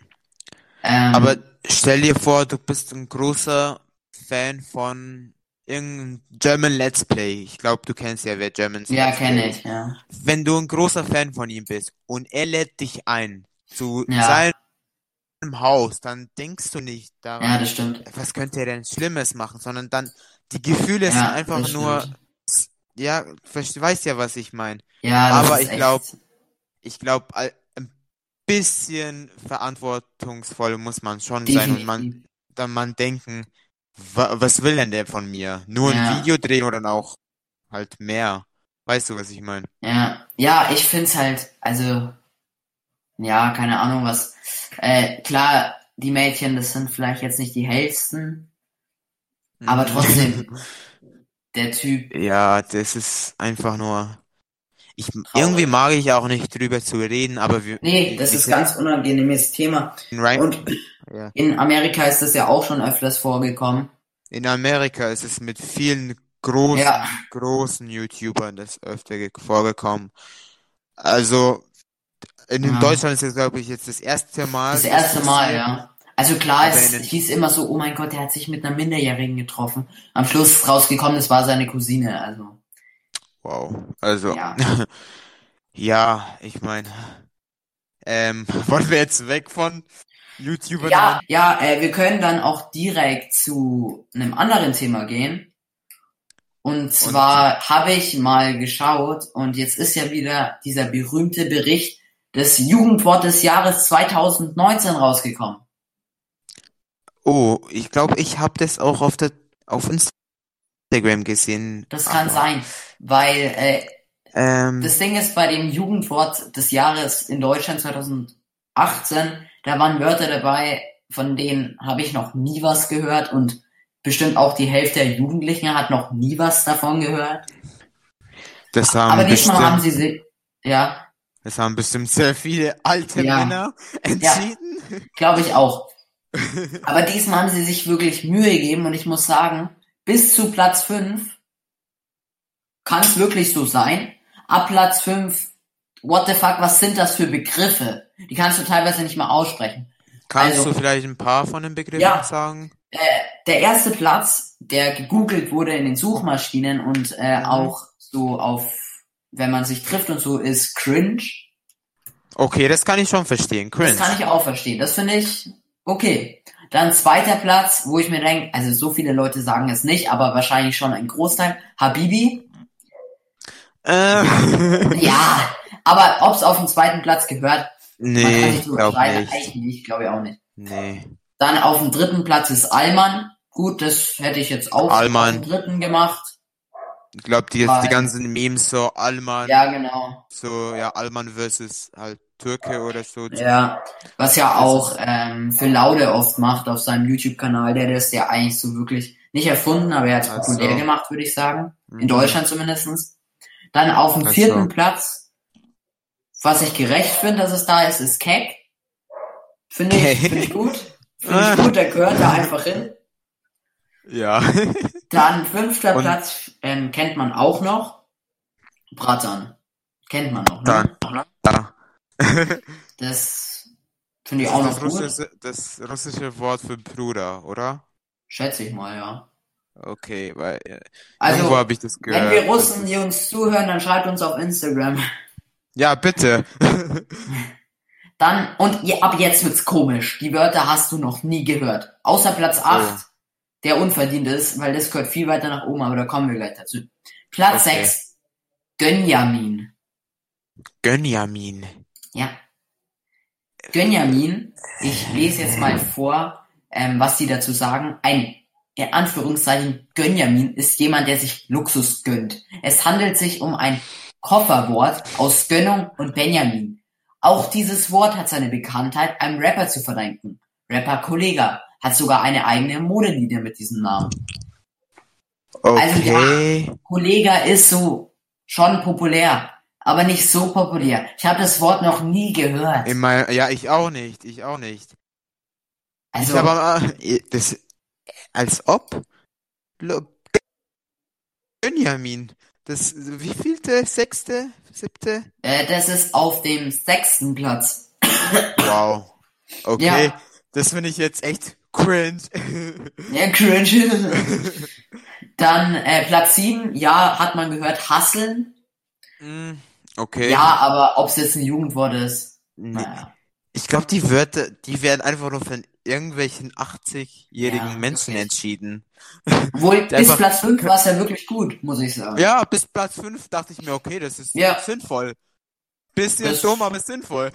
B: Ähm, Aber stell dir vor, du bist ein großer Fan von irgendeinem German Let's Play. Ich glaube, du kennst ja, wer German
A: Ja, kenne ich, ja.
B: Wenn du ein großer Fan von ihm bist und er lädt dich ein zu ja. seinem Haus, dann denkst du nicht daran,
A: ja, das stimmt.
B: was könnte er denn Schlimmes machen, sondern dann die Gefühle ja, sind einfach nur ja, weißt ja, was ich meine.
A: Ja,
B: aber ich glaube, ich glaube, bisschen verantwortungsvoll muss man schon sein und man, dann man denken, wa was will denn der von mir? Nur
A: Ja.
B: ein Video drehen oder dann auch halt mehr. Weißt du, was ich meine?
A: Ja, ja, ich find's halt, also, ja, keine Ahnung was. Äh, klar, die Mädchen, das sind vielleicht jetzt nicht die hellsten, aber trotzdem, *laughs* der Typ,
B: Ja, das ist einfach nur. Ich, irgendwie mag ich auch nicht drüber zu reden, aber wir.
A: nee, das ist ganz unangenehmes Thema. Und
B: ja.
A: in Amerika ist das ja auch schon öfters vorgekommen.
B: In Amerika ist es mit vielen großen,
A: Ja.
B: großen YouTubern das öfter ge- vorgekommen. Also in
A: Ja.
B: Deutschland ist es, glaube ich, jetzt das erste Mal.
A: Das erste Mal, ja. Also klar, es hieß immer so, oh mein Gott, der hat sich mit einer Minderjährigen getroffen. Am Schluss ist rausgekommen, das war seine Cousine, also.
B: Wow. Also,
A: Ja. *laughs*
B: ja, ich meine, ähm, *laughs* wollen wir jetzt weg von YouTubern?
A: Ja, ja, äh, wir können dann auch direkt zu einem anderen Thema gehen. Und zwar habe ich mal geschaut und jetzt ist ja wieder dieser berühmte Bericht des Jugendwort des Jahres 2019 rausgekommen.
B: Oh, ich glaube, ich habe das auch auf der auf Instagram gesehen.
A: Das kann
B: Aber,
A: sein, weil äh,
B: Ähm,
A: das Ding ist bei dem Jugendwort des Jahres in Deutschland 2018, da waren Wörter dabei, von denen habe ich noch nie was gehört und bestimmt auch die Hälfte der Jugendlichen hat noch nie was davon gehört.
B: das haben
A: Aber diesmal
B: bestimmt,
A: haben sie sich, ja,
B: das haben bestimmt sehr viele alte
A: Ja.
B: Männer entschieden.
A: glaube ich auch. *laughs* Aber diesmal haben sie sich wirklich Mühe gegeben und ich muss sagen, bis zu Platz 5 kann es wirklich so sein. Ab Platz 5, what the fuck, was sind das für Begriffe? Die kannst du teilweise nicht mal aussprechen.
B: Kannst
A: Also-
B: du vielleicht ein paar von den Begriffen
A: Ja.
B: sagen?
A: Äh, der erste Platz, der gegoogelt wurde in den Suchmaschinen und äh,
B: Mhm.
A: auch so auf, wenn man sich trifft und so, ist cringe.
B: Okay, das kann ich schon verstehen. Cringe.
A: Das kann ich auch verstehen. Das finde ich okay. Dann zweiter Platz, wo ich mir denke, also so viele Leute sagen es nicht, aber wahrscheinlich schon ein Großteil. Habibi.
B: äh, *laughs*
A: Ja, aber ob es auf den zweiten Platz gehört,
B: nee,
A: sich drüber
B: glaub
A: streiten.
B: nicht.
A: Eigentlich nicht, glaube ich auch nicht.
B: Nee.
A: Dann auf dem dritten Platz ist Alman. Gut, das hätte ich jetzt auch auf dem dritten gemacht.
B: Ich glaube, die, die ganzen Memes so Alman,
A: Ja, genau.
B: so, ja, Alman versus halt Türke oder so.
A: Ja, was ja auch ähm, für Laude oft macht auf seinem YouTube-Kanal. Der, ist ja eigentlich so wirklich nicht erfunden, aber er hat es
B: Ach so.
A: populär gemacht, würde ich sagen. In
B: Mhm.
A: Deutschland zumindestens. Dann auf dem
B: Ach so.
A: vierten Platz, was ich gerecht finde, dass es da ist, ist Keck. Finde ich,
B: Keck. *laughs*
A: finde ich gut. Finde ich gut, der gehört da einfach hin.
B: Ja.
A: Dann fünfter
B: Und-
A: Platz ähm, kennt man auch noch. Bratan. Kennt man noch, ne?
B: Dann, da. *laughs*
A: Das finde ich
B: Das
A: auch noch
B: das
A: gut.
B: russische, das russische Wort für Bruder, oder?
A: Schätze ich mal, ja.
B: Okay, weil äh,
A: Also,
B: habe ich das gehört.
A: Wenn wir Russen, die uns zuhören, dann schreibt uns auf Instagram.
B: Ja, bitte.
A: Dann, und ab jetzt wird's komisch. Die Wörter hast du noch nie gehört. Außer Platz 8, der unverdient ist, weil das gehört viel weiter nach oben, aber da kommen wir gleich dazu. Platz
B: Okay.
A: 6, Gönjamin.
B: Gönjamin.
A: Ja. Gönjamin, ich lese jetzt mal vor, ähm, was die dazu sagen. Ein, in Anführungszeichen, Gönjamin ist jemand, der sich Luxus gönnt. Es handelt sich um ein Kofferwort aus Gönnung und Benjamin. Auch dieses Wort hat seine Bekanntheit einem Rapper zu verdanken. Rapper Kollega hat sogar eine eigene Modelinie mit diesem Namen. Also, ja.
B: Okay.
A: Kollega ist so schon populär, aber nicht so populär. Ich habe das Wort noch nie gehört.
B: In mein, ja, ich auch nicht. Ich auch nicht.
A: Also,
B: ich aber äh, das als ob Benjamin. Das wie vielte? Sechste? Siebte?
A: äh, das ist auf dem sechsten Platz.
B: Wow. Okay.
A: Ja.
B: Das finde ich jetzt echt cringe.
A: Ja, cringe. Dann äh, Platz sieben, ja, hat man gehört, hasseln.
B: Mm, okay.
A: Ja, aber ob es jetzt ein Jugendwort ist,
B: Nee.
A: naja.
B: Ich glaube, die Wörter, die werden einfach nur von irgendwelchen 80-jährigen
A: Ja,
B: Menschen
A: wirklich.
B: entschieden.
A: Obwohl, *laughs* bis
B: einfach-
A: Platz fünf war es ja wirklich gut, muss ich sagen.
B: Ja, bis Platz 5 dachte ich mir, okay, das ist
A: Ja.
B: sinnvoll. Bisschen
A: Das-
B: dumm, aber sinnvoll.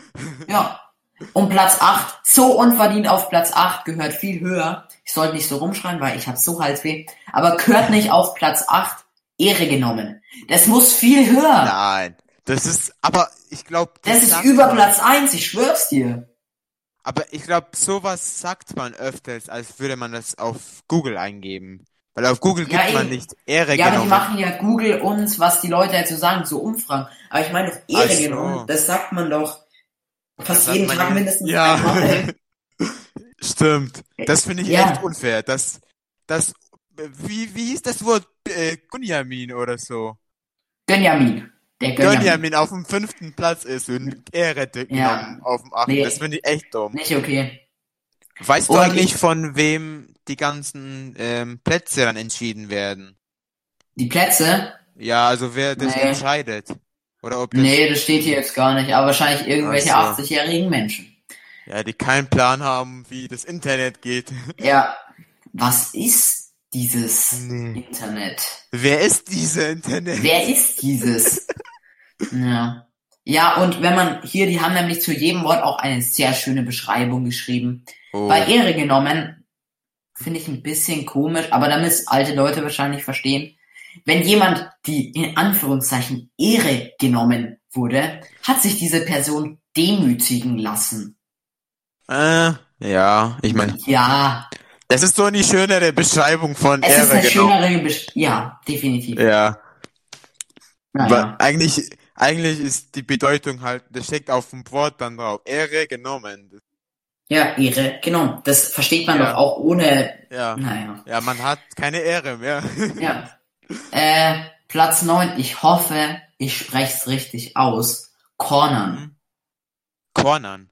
A: Ja. *laughs* Und Platz 8, so unverdient auf Platz 8, gehört viel höher. Ich sollte nicht so rumschreien, weil ich habe so Halsweh. Aber gehört nicht auf Platz 8, Ehre genommen. Das muss viel höher.
B: Nein, das ist, aber ich glaube...
A: Das ist über Platz 1, ich schwör's dir.
B: Aber ich glaube, sowas sagt man öfters, als würde man das auf Google eingeben. Weil auf Google
A: Ja,
B: gibt man
A: eben.
B: nicht Ehre
A: Ja, aber die
B: genommen.
A: machen ja Google uns, was die Leute dazu sagen, so Umfragen. Aber ich meine, doch Ehre
B: Ach so.
A: genommen, das sagt man doch fast jeden Tag
B: ja-
A: mindestens
B: Ja.
A: einmal. *laughs*
B: Stimmt. Das finde ich
A: Ja.
B: echt unfair. Das, das, wie, wie hieß das Wort? Äh, Gunjamin oder so.
A: Gönjamin. Der Gönjamin.
B: Gönjamin auf dem fünften Platz ist und Ehre
A: Ja.
B: genommen auf dem achten.
A: Nee.
B: Das finde ich echt dumm.
A: Nicht okay.
B: Weißt du
A: Und
B: eigentlich,
A: ich-
B: von wem die ganzen ähm, Plätze dann entschieden werden?
A: Die Plätze?
B: Ja, also wer das
A: Nee.
B: entscheidet. Oder ob
A: Nee, das steht hier jetzt gar nicht. Aber wahrscheinlich irgendwelche
B: Ach
A: 80-jährigen Menschen.
B: ja, die keinen Plan haben, wie das Internet geht. *laughs*
A: Ja. Was ist dieses
B: Nee.
A: Internet?
B: Wer ist dieser Internet?
A: Wer ist dieses? ja. Ja, und wenn man hier, die haben nämlich zu jedem Wort auch eine sehr schöne Beschreibung geschrieben.
B: Oh.
A: Bei Ehre genommen finde ich ein bisschen komisch, aber damit es alte Leute wahrscheinlich verstehen. Wenn jemand die in Anführungszeichen Ehre genommen wurde, hat sich diese Person demütigen lassen.
B: Äh, ja, ich meine,
A: Ja,
B: das ist so eine schönere Beschreibung von
A: es ist
B: Ehre
A: eine
B: genommen.
A: schönere Besch Ja, definitiv.
B: Ja, aber
A: Naja.
B: eigentlich, eigentlich ist die Bedeutung halt, das steckt auf dem Wort dann drauf. Ehre genommen.
A: Ja, Ehre genommen. Das versteht man
B: Ja.
A: doch auch ohne.
B: Ja.
A: Naja.
B: Ja, man hat keine Ehre mehr.
A: Ja. *laughs* Äh, Platz 9, ich hoffe, ich spreche es richtig aus. Cornern.
B: Cornern.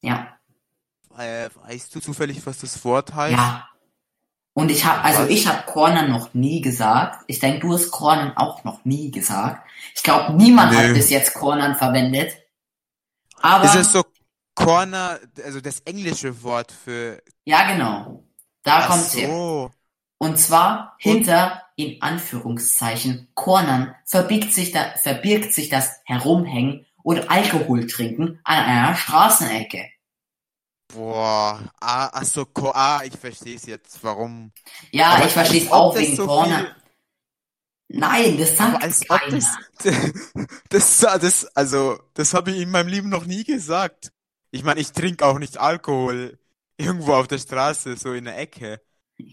A: Ja.
B: Äh, weißt du zufällig, was das Wort heißt?
A: Ja. Und ich habe, also
B: Was?
A: ich habe Cornern noch nie gesagt. Ich denke, du hast Cornern auch noch nie gesagt. Ich glaube, niemand hat
B: Nö.
A: bis jetzt Cornern verwendet. Aber
B: Ist es so Corner, also das englische Wort für.
A: ja, genau. Da
B: Ach
A: kommt's her.
B: so.
A: Und zwar hinter, in Anführungszeichen, Cornern verbiegt sich da, verbirgt sich das Herumhängen und Alkohol trinken an einer Straßenecke.
B: Boah, ah, ach so, Co ah, ich verstehe es jetzt, warum.
A: Ja,
B: Aber
A: ich verstehe es auch wegen
B: so
A: Corner.
B: viel-
A: Nein, das sagt
B: als
A: keiner.
B: das, *laughs* das, das, also, das habe ich in meinem Leben noch nie gesagt. Ich meine, ich trinke auch nicht Alkohol irgendwo auf der Straße, so in der Ecke.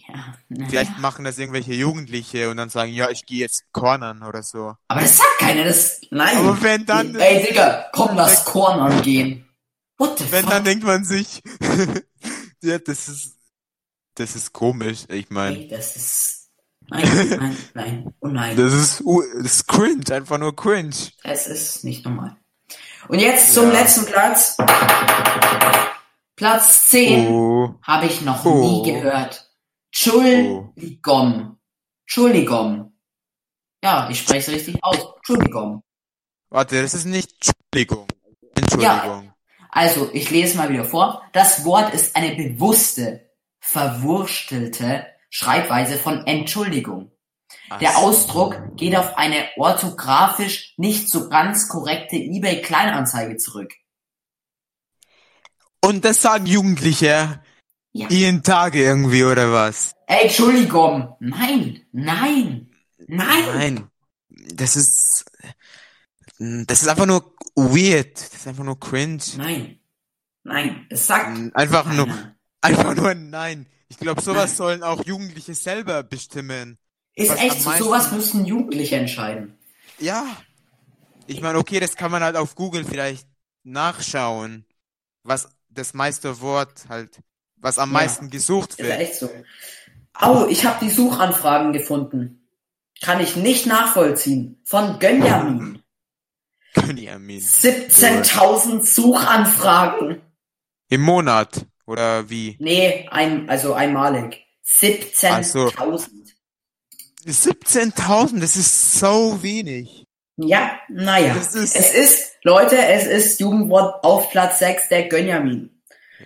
A: Ja,
B: Vielleicht
A: ja.
B: machen das irgendwelche Jugendliche und dann sagen, ja, ich gehe jetzt cornern oder so.
A: Aber das sagt keiner, das, nein.
B: Aber wenn dann,
A: Ey, Digga, komm, lass Cornern gehen. What the
B: wenn
A: fuck?
B: dann denkt man sich, *laughs* ja, das ist, das ist komisch. Ich meine,
A: Ey, das ist, nein, nein, *laughs* nein, oh nein.
B: das ist, das ist cringe, einfach nur cringe.
A: Es ist nicht normal. Und jetzt zum
B: Ja.
A: letzten Platz. Platz 10
B: Oh,
A: habe ich noch
B: Oh.
A: nie gehört. Entschuldigung. Entschuldigung. Ja, ich spreche es richtig aus. Entschuldigung.
B: warte, das ist nicht Entschuldigung. Entschuldigung.
A: Also, ich lese mal wieder vor. Das Wort ist eine bewusste, verwurstelte Schreibweise von Entschuldigung.
B: Ach
A: Der
B: so.
A: Ausdruck geht auf eine orthografisch nicht so ganz korrekte eBay Kleinanzeige zurück.
B: Und das sagen Jugendliche
A: Ja.
B: jeden Tag irgendwie, oder was?
A: Ey, Entschuldigung. Nein, nein, nein.
B: Nein. Das ist, das ist einfach nur weird. Das ist einfach nur cringe.
A: Nein. Nein. Es sagt
B: Einfach nur,
A: keiner.
B: einfach nur nein. Ich glaube, sowas
A: Nein.
B: sollen auch Jugendliche selber bestimmen.
A: Ist echt so, sowas müssen Jugendliche entscheiden.
B: Ja. Ich meine, okay, das kann man halt auf Google vielleicht nachschauen, was das meiste Wort halt, was am
A: Ja.
B: meisten gesucht
A: Ist
B: wird.
A: echt so. Au, ich habe die Suchanfragen gefunden. Kann ich nicht nachvollziehen. Von Gönjamin. *laughs*
B: Benjamin.
A: 17.000 Suchanfragen.
B: Im Monat, oder wie?
A: Nee, ein, also einmalig. 17.000.
B: 17.000, das ist so wenig.
A: Ja, naja.
B: Das ist-
A: Es ist, Leute, es ist Jugendwort auf Platz 6 der Gönjamin.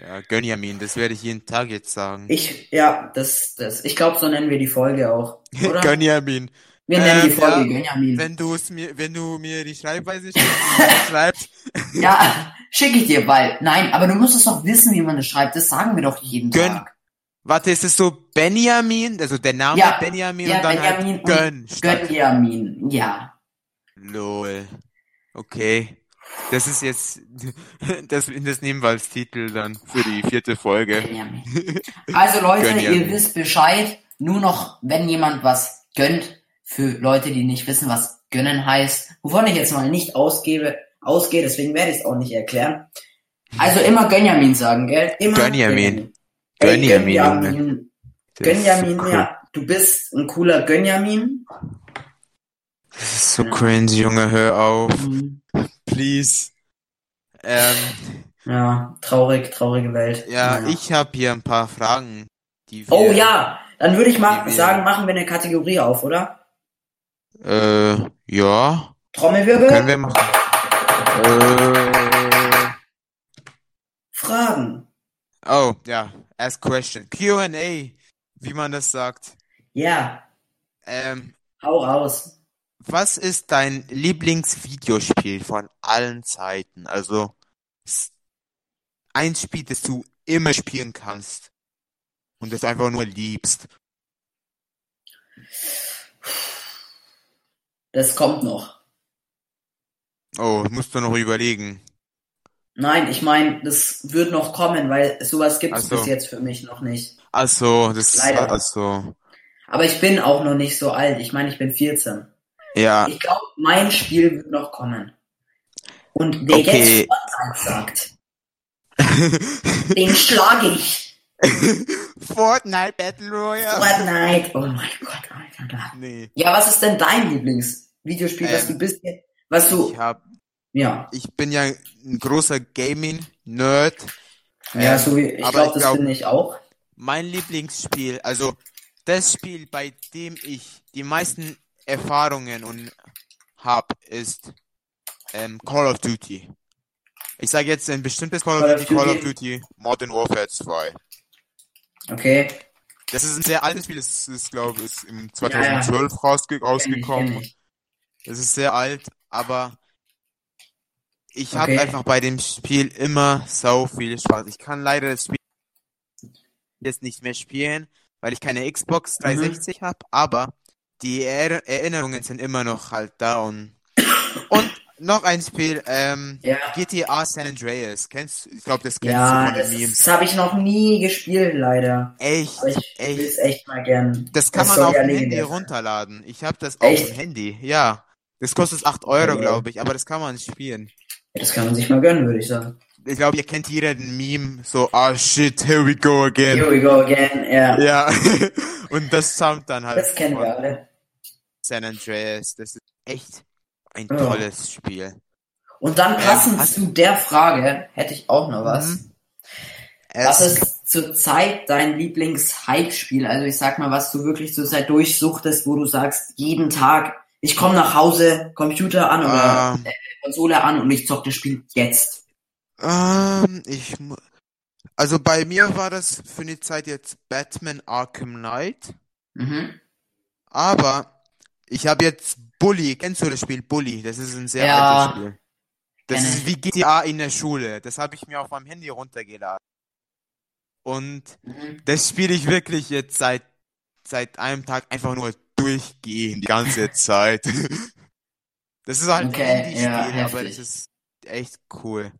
B: Ja, Gönjamin, das werde ich jeden Tag jetzt sagen.
A: Ich, ja, das, das, ich glaube, so nennen wir die Folge auch. *laughs* Oder?
B: Gönjamin.
A: wir nennen die
B: Ähm,
A: Folge
B: ja,
A: Gönjamin.
B: Wenn du es mir, wenn du mir die Schreibweise *laughs* schreibst,
A: Ja, schicke ich dir, weil, nein, aber du musst es doch wissen, wie man es schreibt. Das sagen wir doch jeden
B: Gönn.
A: Tag.
B: Warte, ist es so Benjamin? Also der Name
A: Ja,
B: Benjamin
A: ja,
B: und dann
A: Benjamin
B: halt Gönn.
A: Gönjamin, ja.
B: Lol. Okay. Das ist jetzt, *laughs* das, das nehmen wir als Titel dann für die vierte Folge.
A: Also Leute,
B: Gönjamin.
A: ihr wisst Bescheid. Nur noch, wenn jemand was gönnt, für Leute, die nicht wissen, was gönnen heißt, wovon ich jetzt mal nicht ausgebe, ausgehe, deswegen werde ich es auch nicht erklären. Also immer Gönjamin sagen, gell? Immer
B: Gönjamin.
A: Ey,
B: Gönjamin, Junge.
A: Gönjamin, Gönjamin,
B: so cool.
A: ja. Du bist ein cooler Gönjamin.
B: Das ist so cringe, Junge, hör auf.
A: Mhm.
B: Please. Ähm,
A: Ja, traurig, traurige Welt.
B: ja,
A: Naja.
B: ich habe hier ein paar Fragen, wir,
A: Oh ja, dann würde ich mal sagen, machen wir eine Kategorie auf, oder?
B: äh, ja,
A: Trommelwirbel?
B: können wir machen. Äh,
A: Fragen.
B: oh, ja, ask question. Q&A, wie man das sagt.
A: Ja,
B: Ähm,
A: hau raus.
B: Was ist dein Lieblingsvideospiel von allen Zeiten? Also, ein Spiel, das du immer spielen kannst. Und das einfach nur liebst.
A: Das kommt noch.
B: Oh, musst du noch überlegen.
A: Nein, ich meine, das wird noch kommen, weil sowas gibt es
B: Ach so.
A: bis jetzt für mich noch nicht.
B: Also, das,
A: Leider.
B: also,
A: Aber ich bin auch noch nicht so alt. Ich meine, ich bin 14.
B: ja,
A: Ich glaube, mein Spiel wird noch kommen. Und wer
B: Okay.
A: jetzt Fortnite sagt, den schlage ich. *laughs*
B: Fortnite Battle Royale.
A: Fortnite. Oh mein Gott, Alter.
B: Nee,
A: Ja, was ist denn dein Lieblingsvideospiel, was
B: Ähm,
A: du bist, was du,
B: ich hab,
A: ja,
B: ich bin ja ein großer Gaming-Nerd.
A: ja,
B: Ähm,
A: so wie, ich glaube, das
B: glaub-
A: bin ich auch.
B: Mein Lieblingsspiel, also das Spiel, bei dem ich die meisten Erfahrungen und hab, ist ähm, Call of Duty. Ich sage jetzt ein bestimmtes Call of
A: Call of
B: Duty, Call of
A: Duty.
B: Modern Warfare 2.
A: Okay.
B: Das ist ein sehr altes Spiel, das ist, glaube ich, im
A: Ja, ja.
B: 2012 rausge
A: Kenn ich,
B: rausgekommen.
A: kenn ich.
B: Es ist sehr alt, aber ich habe
A: Okay.
B: einfach bei dem Spiel immer so viel Spaß. Ich kann leider das Spiel jetzt nicht mehr spielen, weil ich keine Xbox
A: Mhm.
B: 360 habe, aber die er Erinnerungen sind immer noch halt da und und noch ein Spiel, ähm,
A: Ja.
B: GTA San Andreas. Kennst du? Ich glaube, das kennst
A: Ja,
B: du von
A: das,
B: den Memes.
A: das habe ich noch nie gespielt, leider.
B: Echt,
A: Aber ich will es
B: echt.
A: mal gern.
B: Das kann man
A: soll
B: auf
A: ja
B: dem Handy
A: sein.
B: runterladen. Ich habe das auf
A: Echt?
B: dem Handy. Ja. Das kostet 8 Euro,
A: Okay.
B: glaube ich, aber das kann man spielen.
A: Das kann man sich mal gönnen, würde ich sagen.
B: Ich glaube, ihr kennt jeder den Meme, so, ah shit, here we go again.
A: Here we go again, ja.
B: Ja. *laughs* Und das Sound dann halt
A: Das kennen wir alle.
B: San Andreas. Das ist echt ein
A: Ja.
B: tolles Spiel.
A: Und dann
B: Ähm,
A: passend
B: hast-
A: zu der Frage hätte ich auch noch was.
B: Mhm.
A: Was
B: Es,
A: ist zurzeit dein Lieblings-Hype-Spiel? Also ich sag mal, was du wirklich zurzeit durchsuchtest, wo du sagst, jeden Tag, ich komme nach Hause, Computer an oder
B: ähm,
A: äh, Konsole an und ich zock das Spiel jetzt.
B: ähm, ich, also bei mir war das für eine Zeit jetzt Batman Arkham Knight.
A: Mhm.
B: Aber ich habe jetzt Bully. Kennst du das Spiel Bully? Das ist ein sehr
A: Ja,
B: altes Spiel. Das ist wie GTA in der Schule. Das habe ich mir auf meinem Handy runtergeladen. Und
A: Mhm.
B: das spiele ich wirklich jetzt seit seit einem Tag einfach nur durchgehend die ganze *laughs* Zeit. Das ist halt
A: Okay,
B: ein Handyspiel,
A: ja,
B: aber das ist echt cool.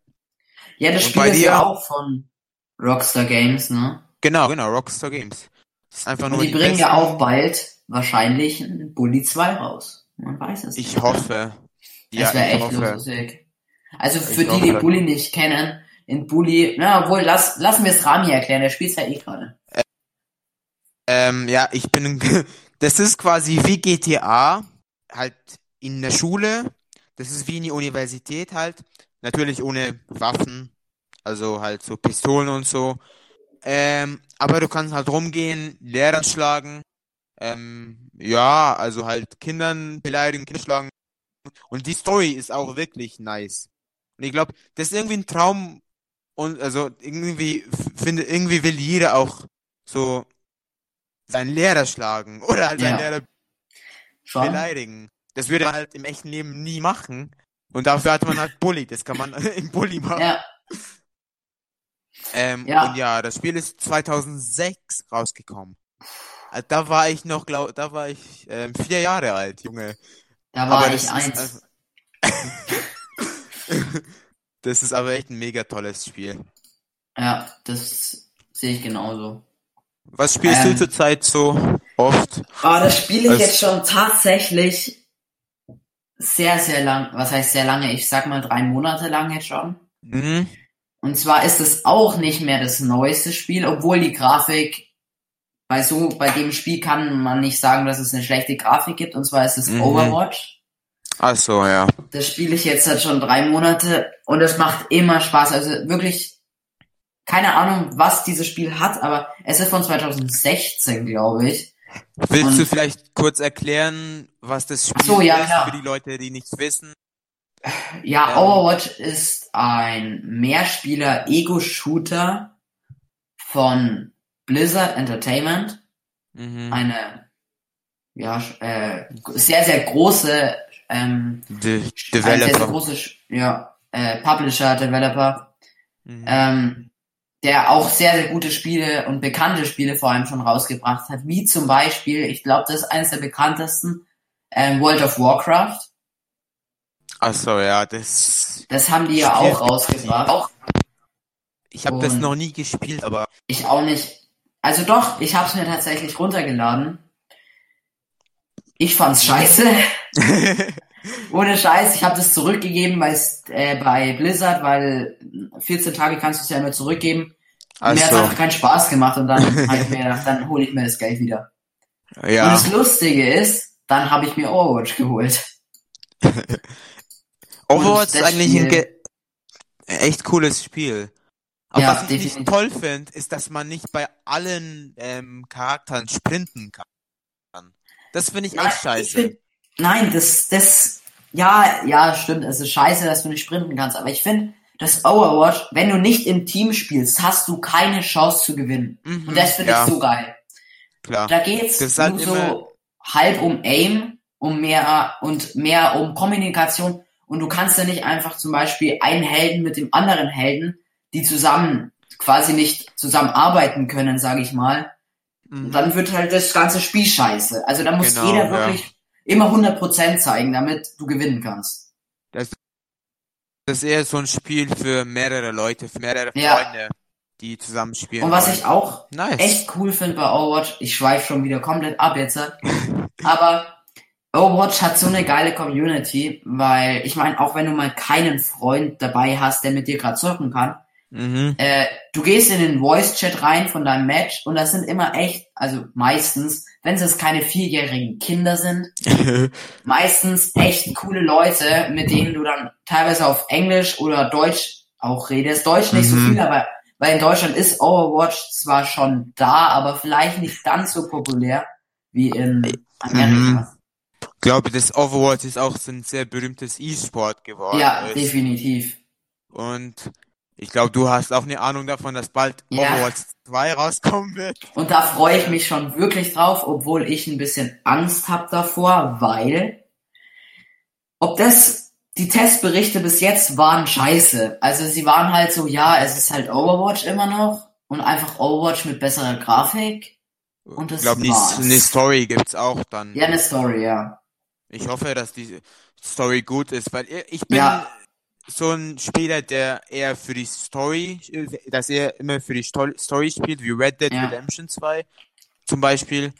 A: Ja, das
B: Und
A: Spiel ist ja auch von Rockstar Games, ne?
B: Genau, genau, Rockstar Games. Einfach
A: Und
B: nur
A: die
B: die
A: bringen ja
B: besten-
A: auch bald wahrscheinlich ein Bully 2 raus. Man weiß es
B: Ich
A: nicht.
B: hoffe. Ja,
A: Das wäre
B: ich
A: echt
B: hoffe.
A: lustig. Also
B: Ich
A: für die, die
B: hoffe.
A: Bully nicht kennen, in Bully, na obwohl, lass, lassen wir es Rami erklären, der spielt ja eh gerade.
B: Ähm, ja, ich bin, das ist quasi wie GTA, halt in der Schule. Das ist wie in die Universität halt. Natürlich ohne Waffen, also halt so Pistolen und so. Ähm, aber du kannst halt rumgehen, Lehrer schlagen, ähm, ja, also halt Kindern beleidigen, Kinder schlagen. Und die Story ist auch wirklich nice. Und ich glaube, das ist irgendwie ein Traum und also irgendwie finde, irgendwie will jeder auch so seinen Lehrer schlagen *laughs* oder halt seinen
A: Ja.
B: Lehrer
A: Schon?
B: beleidigen. Das würde man halt im echten Leben nie machen, Und dafür hat man halt Bully, das kann man *laughs* im Bully machen.
A: Ja,
B: Ähm,
A: Ja.
B: Und ja, das Spiel ist 2006 rausgekommen. Also Da war ich noch, glaub, da war ich ähm, vier Jahre alt, Junge.
A: da war
B: Aber
A: ich eins.
B: einfach- *laughs* Das ist aber echt ein mega tolles Spiel.
A: Ja, das sehe ich genauso.
B: Was spielst
A: Ähm.
B: du zurzeit so oft?
A: Aber das spiele ich
B: Also-
A: jetzt schon tatsächlich sehr, sehr lang. Was heißt sehr lange? Ich sag mal drei Monate lang jetzt schon.
B: Mhm.
A: Und zwar ist es auch nicht mehr das neueste Spiel, obwohl die Grafik bei so, bei dem Spiel kann man nicht sagen, dass es eine schlechte Grafik gibt. Und zwar ist es
B: Mhm.
A: Overwatch.
B: Ach so, ja.
A: Das spiele ich jetzt seit schon drei Monate und es macht immer Spaß. Also wirklich keine Ahnung, was dieses Spiel hat, aber es ist von 2016, glaube ich.
B: Willst
A: Und-
B: du vielleicht kurz erklären, was das Spiel
A: so, ja,
B: ist
A: klar.
B: für die Leute, die nichts wissen?
A: Ja,
B: Ähm.
A: Overwatch ist ein Mehrspieler-Ego-Shooter von Blizzard Entertainment.
B: Mhm.
A: Eine ja, äh, sehr, sehr große ähm,
B: De
A: ein sehr, sehr
B: Developer.
A: große ja, äh, Publisher, Developer,
B: Mhm.
A: ähm, der auch sehr, sehr gute Spiele und bekannte Spiele vor allem schon rausgebracht hat, wie zum Beispiel, ich glaube, das ist eines der bekanntesten, ähm, World of Warcraft.
B: Ach so, ja, das.
A: Das haben die ja auch rausgebracht.
B: Ich habe das
A: Und-
B: noch nie gespielt, aber
A: Ich auch nicht. Also doch, ich habe es mir tatsächlich runtergeladen. Ich fand's scheiße. *laughs* Ohne Scheiß, ich habe das zurückgegeben bei, äh, bei Blizzard, weil 14 Tage kannst du es ja immer zurückgeben. Und mir
B: also,
A: einfach keinen Spaß gemacht und dann habe ich mir gedacht, *laughs* dann hole ich mir das Geld wieder. Und
B: ja.
A: das Lustige ist, dann habe ich mir Overwatch geholt. *laughs*
B: Overwatch ist eigentlich ein
A: Spiel-
B: ge echt cooles Spiel. Aber
A: Ja,
B: was ich nicht
A: definitiv.
B: toll finde, ist, dass man nicht bei allen ähm, Charakteren sprinten kann. Das finde ich
A: Nein,
B: echt
A: ich
B: scheiße.
A: find- Nein, das, das, ja, ja, stimmt, es ist scheiße, dass du nicht sprinten kannst, aber ich finde, das Overwatch, wenn du nicht im Team spielst, hast du keine Chance zu gewinnen.
B: Mhm,
A: Und das finde
B: ja,
A: ich so geil.
B: klar.
A: Da geht's
B: Das halt
A: nur so halb um Aim, um mehr und mehr um Kommunikation. Und du kannst ja nicht einfach zum Beispiel einen Helden mit dem anderen Helden, die zusammen quasi nicht zusammenarbeiten können, sage ich mal.
B: Mhm.
A: Und dann wird halt das ganze Spiel scheiße. Also da muss
B: Genau,
A: jeder
B: ja.
A: wirklich immer 100% zeigen, damit du gewinnen kannst.
B: Das ist eher so ein Spiel für mehrere Leute, für mehrere
A: Ja.
B: Freunde, die zusammen spielen.
A: Und was
B: wollen.
A: ich auch
B: nice.
A: echt cool finde bei Overwatch, ich schweife schon wieder komplett ab jetzt, *laughs* aber Overwatch hat so eine geile Community, weil ich meine, auch wenn du mal keinen Freund dabei hast, der mit dir gerade zocken kann,
B: Mhm.
A: äh, du gehst in den Voice-Chat rein von deinem Match und das sind immer echt, also meistens, wenn es keine vierjährigen Kinder sind, *laughs* meistens echt coole Leute, mit denen du dann teilweise auf Englisch oder Deutsch auch redest. Deutsch nicht so
B: Mhm.
A: viel, aber weil in Deutschland ist Overwatch zwar schon da, aber vielleicht nicht ganz so populär wie in Amerika.
B: Mhm. Ich glaube, das Overwatch ist auch so ein sehr berühmtes E-Sport geworden.
A: Ja,
B: ist.
A: definitiv.
B: Und ich glaube, du hast auch eine Ahnung davon, dass bald
A: Ja.
B: Overwatch 2 rauskommen wird.
A: Und da freue ich mich schon wirklich drauf, obwohl ich ein bisschen Angst habe davor, weil ob das die Testberichte bis jetzt waren scheiße. Also sie waren halt so, ja, es ist halt Overwatch immer noch und einfach Overwatch mit besserer Grafik. Und das
B: ich glaube, eine Story gibt's auch dann.
A: Ja, eine Story, ja.
B: Ich hoffe, dass die Story gut ist, weil ich bin
A: Ja.
B: so ein Spieler, der eher für die Story, dass er immer für die Sto- Story spielt, wie Red Dead
A: Ja.
B: Redemption 2 zum Beispiel.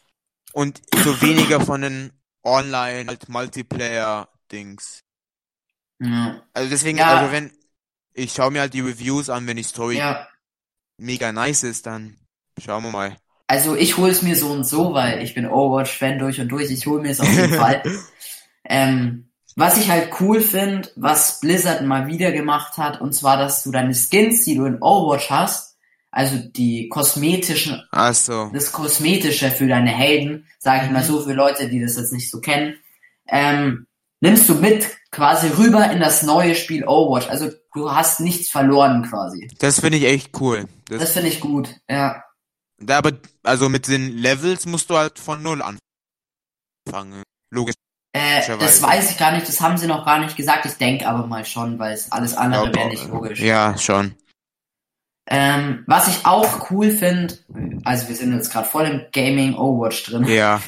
B: Und so weniger von den Online, halt Multiplayer-Dings.
A: Ja.
B: Also deswegen, also wenn, ich schaue mir halt die Reviews an, wenn die Story mega nice ist, dann schauen wir mal.
A: Also ich hole es mir so und so, weil ich bin Overwatch-Fan durch und durch. Ich hole mir es auf jeden *laughs* Fall. Ähm, was ich halt cool finde, was Blizzard mal wieder gemacht hat, und zwar, dass du deine Skins, die du in Overwatch hast, also die kosmetischen,
B: Ach so.
A: das Kosmetische für deine Helden, sage ich mal
B: Mhm.
A: so für Leute, die das jetzt nicht so kennen, ähm, nimmst du mit quasi rüber in das neue Spiel Overwatch. Also du hast nichts verloren quasi.
B: Das finde ich echt cool. Das,
A: Das finde ich gut, ja.
B: Da aber, also mit den Levels musst du halt von Null anfangen. Logisch.
A: Äh, das weiß ich gar nicht, das haben sie noch gar nicht gesagt. Ich denke aber mal schon, weil es alles andere wäre nicht logisch.
B: Ja, schon.
A: Ähm, was ich auch cool finde, also wir sind jetzt gerade voll im Gaming Overwatch drin.
B: Ja.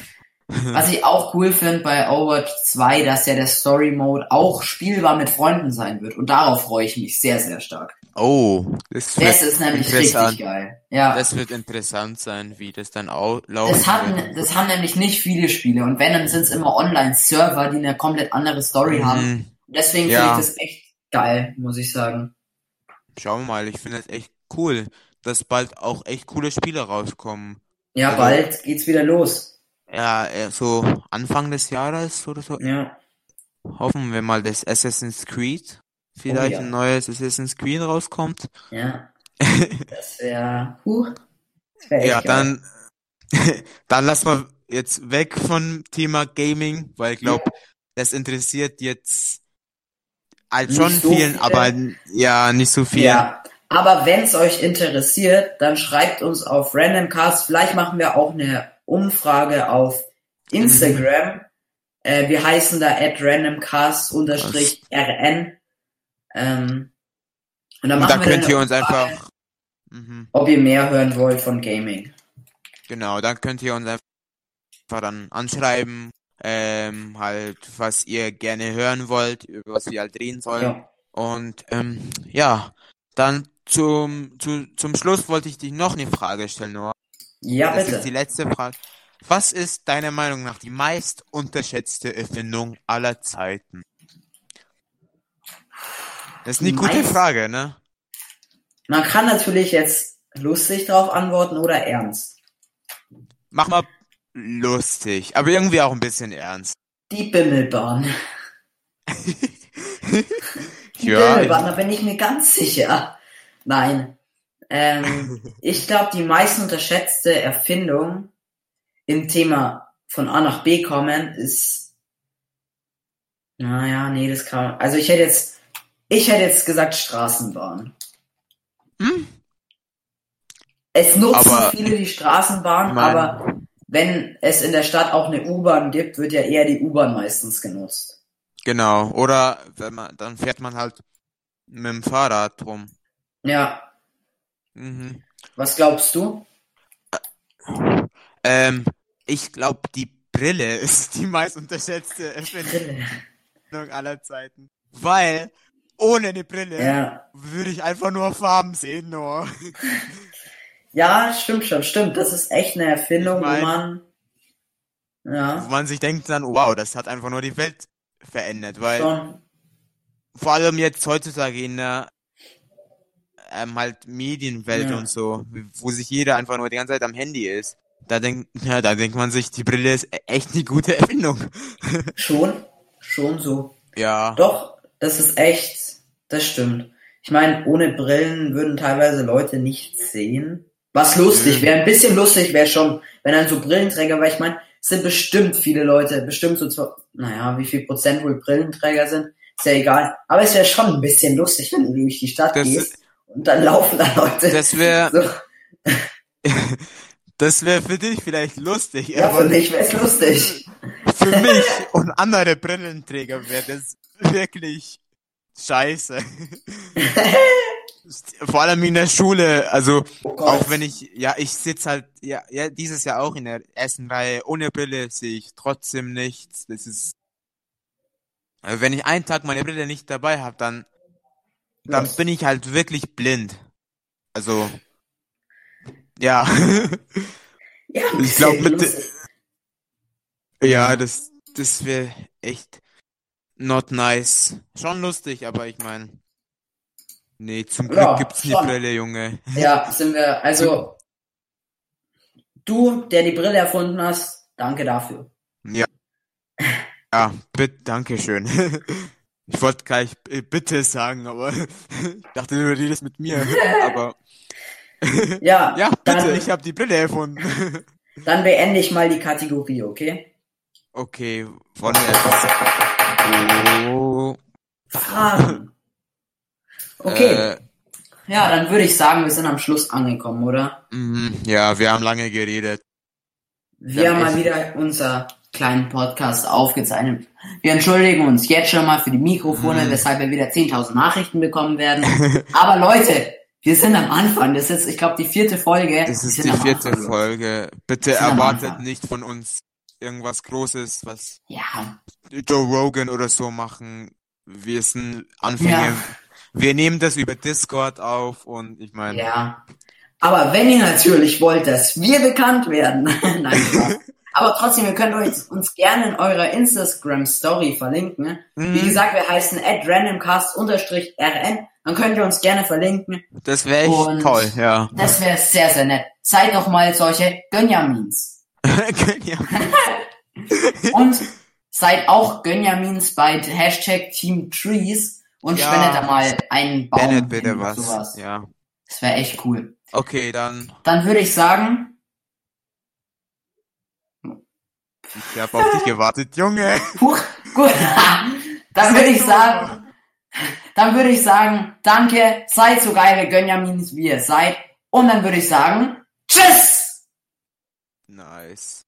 B: *laughs*
A: Was ich auch cool finde bei Overwatch 2, dass ja der Story Mode auch spielbar mit Freunden sein wird. Und darauf freue ich mich sehr, sehr stark.
B: Oh, das
A: Das ist nämlich richtig geil. Ja.
B: Das wird interessant sein, wie das dann auch laufen
A: Das haben,
B: wird.
A: das haben nämlich nicht viele Spiele. Und wenn, dann sind es immer Online-Server, die eine komplett andere Story haben.
B: Mhm.
A: Deswegen
B: Ja.
A: finde ich das echt geil, muss ich sagen.
B: Schauen wir mal, ich finde das echt cool, dass bald auch echt coole Spiele rauskommen.
A: Ja,
B: Also-
A: bald geht's wieder los.
B: Ja, äh, so Anfang des Jahres oder so.
A: Ja.
B: Hoffen wir mal, dass Assassin's Creed vielleicht
A: ja.
B: ein neues Assassin's Creed rauskommt.
A: Ja. *laughs* Das wäre, huh, wär
B: Ja, dann, *laughs* dann lass mal jetzt weg vom Thema Gaming, weil ich glaube, das interessiert jetzt halt schon
A: so
B: vielen,
A: viele.
B: aber ja, nicht so viel.
A: Ja, aber wenn es euch interessiert, dann schreibt uns auf Randomcast. Vielleicht machen wir auch eine Umfrage auf Instagram. Äh, wir heißen da at randomcast-rn. Ähm, und dann
B: Und da
A: machen wir
B: könnt ihr uns einfach, mhm,
A: ob ihr mehr hören wollt von Gaming.
B: genau, dann könnt ihr uns einfach dann anschreiben, ähm, halt, was ihr gerne hören wollt, über was wir halt reden sollen.
A: Ja.
B: Und ähm, ja, dann zum, zu, zum Schluss wollte ich dich noch eine Frage stellen, Noah.
A: Ja,
B: Das ist die
A: bitte.
B: letzte Frage. Was ist deiner Meinung nach die meist unterschätzte Erfindung aller Zeiten? Das ist eine
A: Die
B: gute
A: meist-
B: Frage, ne?
A: Man kann natürlich jetzt lustig drauf antworten oder ernst.
B: Mach mal lustig, aber irgendwie auch ein bisschen ernst.
A: Die Bimmelbahn. *laughs* Die
B: Ja,
A: Bimmelbahn, da bin ich mir ganz sicher. Nein. Ähm, *laughs* ich glaube, die meist unterschätzte Erfindung im Thema von A nach B kommen ist. Naja, nee, das kann man. Also ich hätte jetzt. Ich hätte jetzt gesagt Straßenbahn.
B: Hm?
A: Es nutzen
B: Aber-
A: viele die Straßenbahn,
B: Mein-
A: aber wenn es in der Stadt auch eine U-Bahn gibt, wird ja eher die U-Bahn meistens genutzt.
B: Genau. Oder wenn man, dann fährt man halt mit dem Fahrrad rum.
A: Ja,
B: Mhm.
A: was glaubst du?
B: Ähm, ich glaube, die Brille *laughs* ist die meist unterschätzte Erfindung
A: Brille.
B: aller Zeiten. Weil ohne eine Brille
A: Ja.
B: würde ich einfach nur Farben sehen, nur. *laughs*
A: Ja, stimmt schon, stimmt. Das ist echt eine Erfindung,
B: Ich mein-
A: wo man.
B: Wo
A: Ja,
B: man sich denkt dann, wow, das hat einfach nur die Welt verändert, weil
A: schon.
B: vor allem jetzt heutzutage in der ähm, halt Medienwelt
A: Ja.
B: und so, wo sich jeder einfach nur die ganze Zeit am Handy ist. Da denkt, ja, da denkt man sich, die Brille ist e- echt eine gute *laughs* Erfindung.
A: Schon, schon so.
B: Ja,
A: Doch, das ist echt, das stimmt. Ich meine, ohne Brillen würden teilweise Leute nichts sehen. Was lustig wäre, ein bisschen lustig wäre schon, wenn dann so Brillenträger, weil ich meine, es sind bestimmt viele Leute, bestimmt so, zwei, naja, wie viel Prozent wohl Brillenträger sind, ist ja egal. Aber es wäre schon ein bisschen lustig, wenn du durch die Stadt
B: Das-
A: gehst und dann laufen da Leute.
B: das wäre,
A: so. *laughs*
B: das wäre für dich vielleicht lustig,
A: Ja,
B: aber
A: für mich wäre es lustig.
B: Für mich und andere Brillenträger wäre das wirklich scheiße. *laughs* Vor allem in der Schule, also
A: Oh.
B: Auch wenn ich, ja, ich sitz halt, ja, ja, dieses Jahr auch in der ersten Reihe. Ohne Brille sehe ich trotzdem nichts. Das ist, also wenn ich einen Tag meine Brille nicht dabei habe, dann, dann
A: Was?
B: bin ich halt wirklich blind. Also, ja,
A: Ja, *laughs*
B: ich glaub,
A: bisschen
B: mit-. Ja, das, das wäre echt not nice. Schon lustig, aber ich meine, nee, zum Glück
A: Ja,
B: gibt's
A: schon.
B: Brille, Junge. *laughs*
A: Ja, sind wir, also, du, der die Brille erfunden hast, danke dafür.
B: Ja, bitte, danke schön. *laughs* Ich wollte gleich äh, bitte sagen, aber *laughs* ich dachte, du redest mit mir. Aber
A: Ja,
B: ja, bitte,
A: dann,
B: ich habe die Brille erfunden.
A: dann beende ich mal die Kategorie, okay?
B: Okay, wollen wir Oh,
A: Fragen. Okay,
B: äh,
A: ja, dann würde ich sagen, wir sind am Schluss angekommen, oder?
B: mhm, ja, wir haben lange geredet.
A: Wir
B: Ja,
A: haben mal wieder unser kleinen Podcast aufgezeichnet. Wir entschuldigen uns jetzt schon mal für die Mikrofone,
B: Mhm.
A: weshalb wir wieder 10.000 Nachrichten bekommen werden. *laughs* Aber Leute, wir sind am Anfang. Das ist, ich glaube, die vierte Folge.
B: Das ist die vierte. Folge. Bitte erwartet nicht von uns irgendwas Großes, was
A: Ja,
B: Joe Rogan oder so machen. Wir sind Anfänger.
A: Ja.
B: Wir nehmen das über Discord auf und ich meine,
A: ja. Aber wenn ihr natürlich wollt, dass wir bekannt werden, *laughs* nein, *laughs* aber trotzdem, ihr könnt euch, uns gerne in eurer Instagram-Story verlinken. Wie
B: Mhm.
A: gesagt, wir heißen at randomcast-rn. Dann könnt ihr uns gerne verlinken.
B: das wäre echt
A: Und-
B: toll, ja.
A: Das wäre sehr, sehr nett. Seid doch mal solche Gönjamins. Und seid auch Gönjamins bei Hashtag Team Trees und
B: Ja.
A: spendet da mal einen Baum.
B: Bennett bitte was.
A: sowas.
B: Ja.
A: Das wäre echt cool.
B: Okay, dann
A: Dann würde ich sagen,
B: ich habe auf dich gewartet, Junge.
A: huch, gut. *laughs* dann würde ich sagen, dann würde ich sagen, danke, seid so geile Gönjamins, wie ihr seid. Und dann würde ich sagen, tschüss!
B: Nice.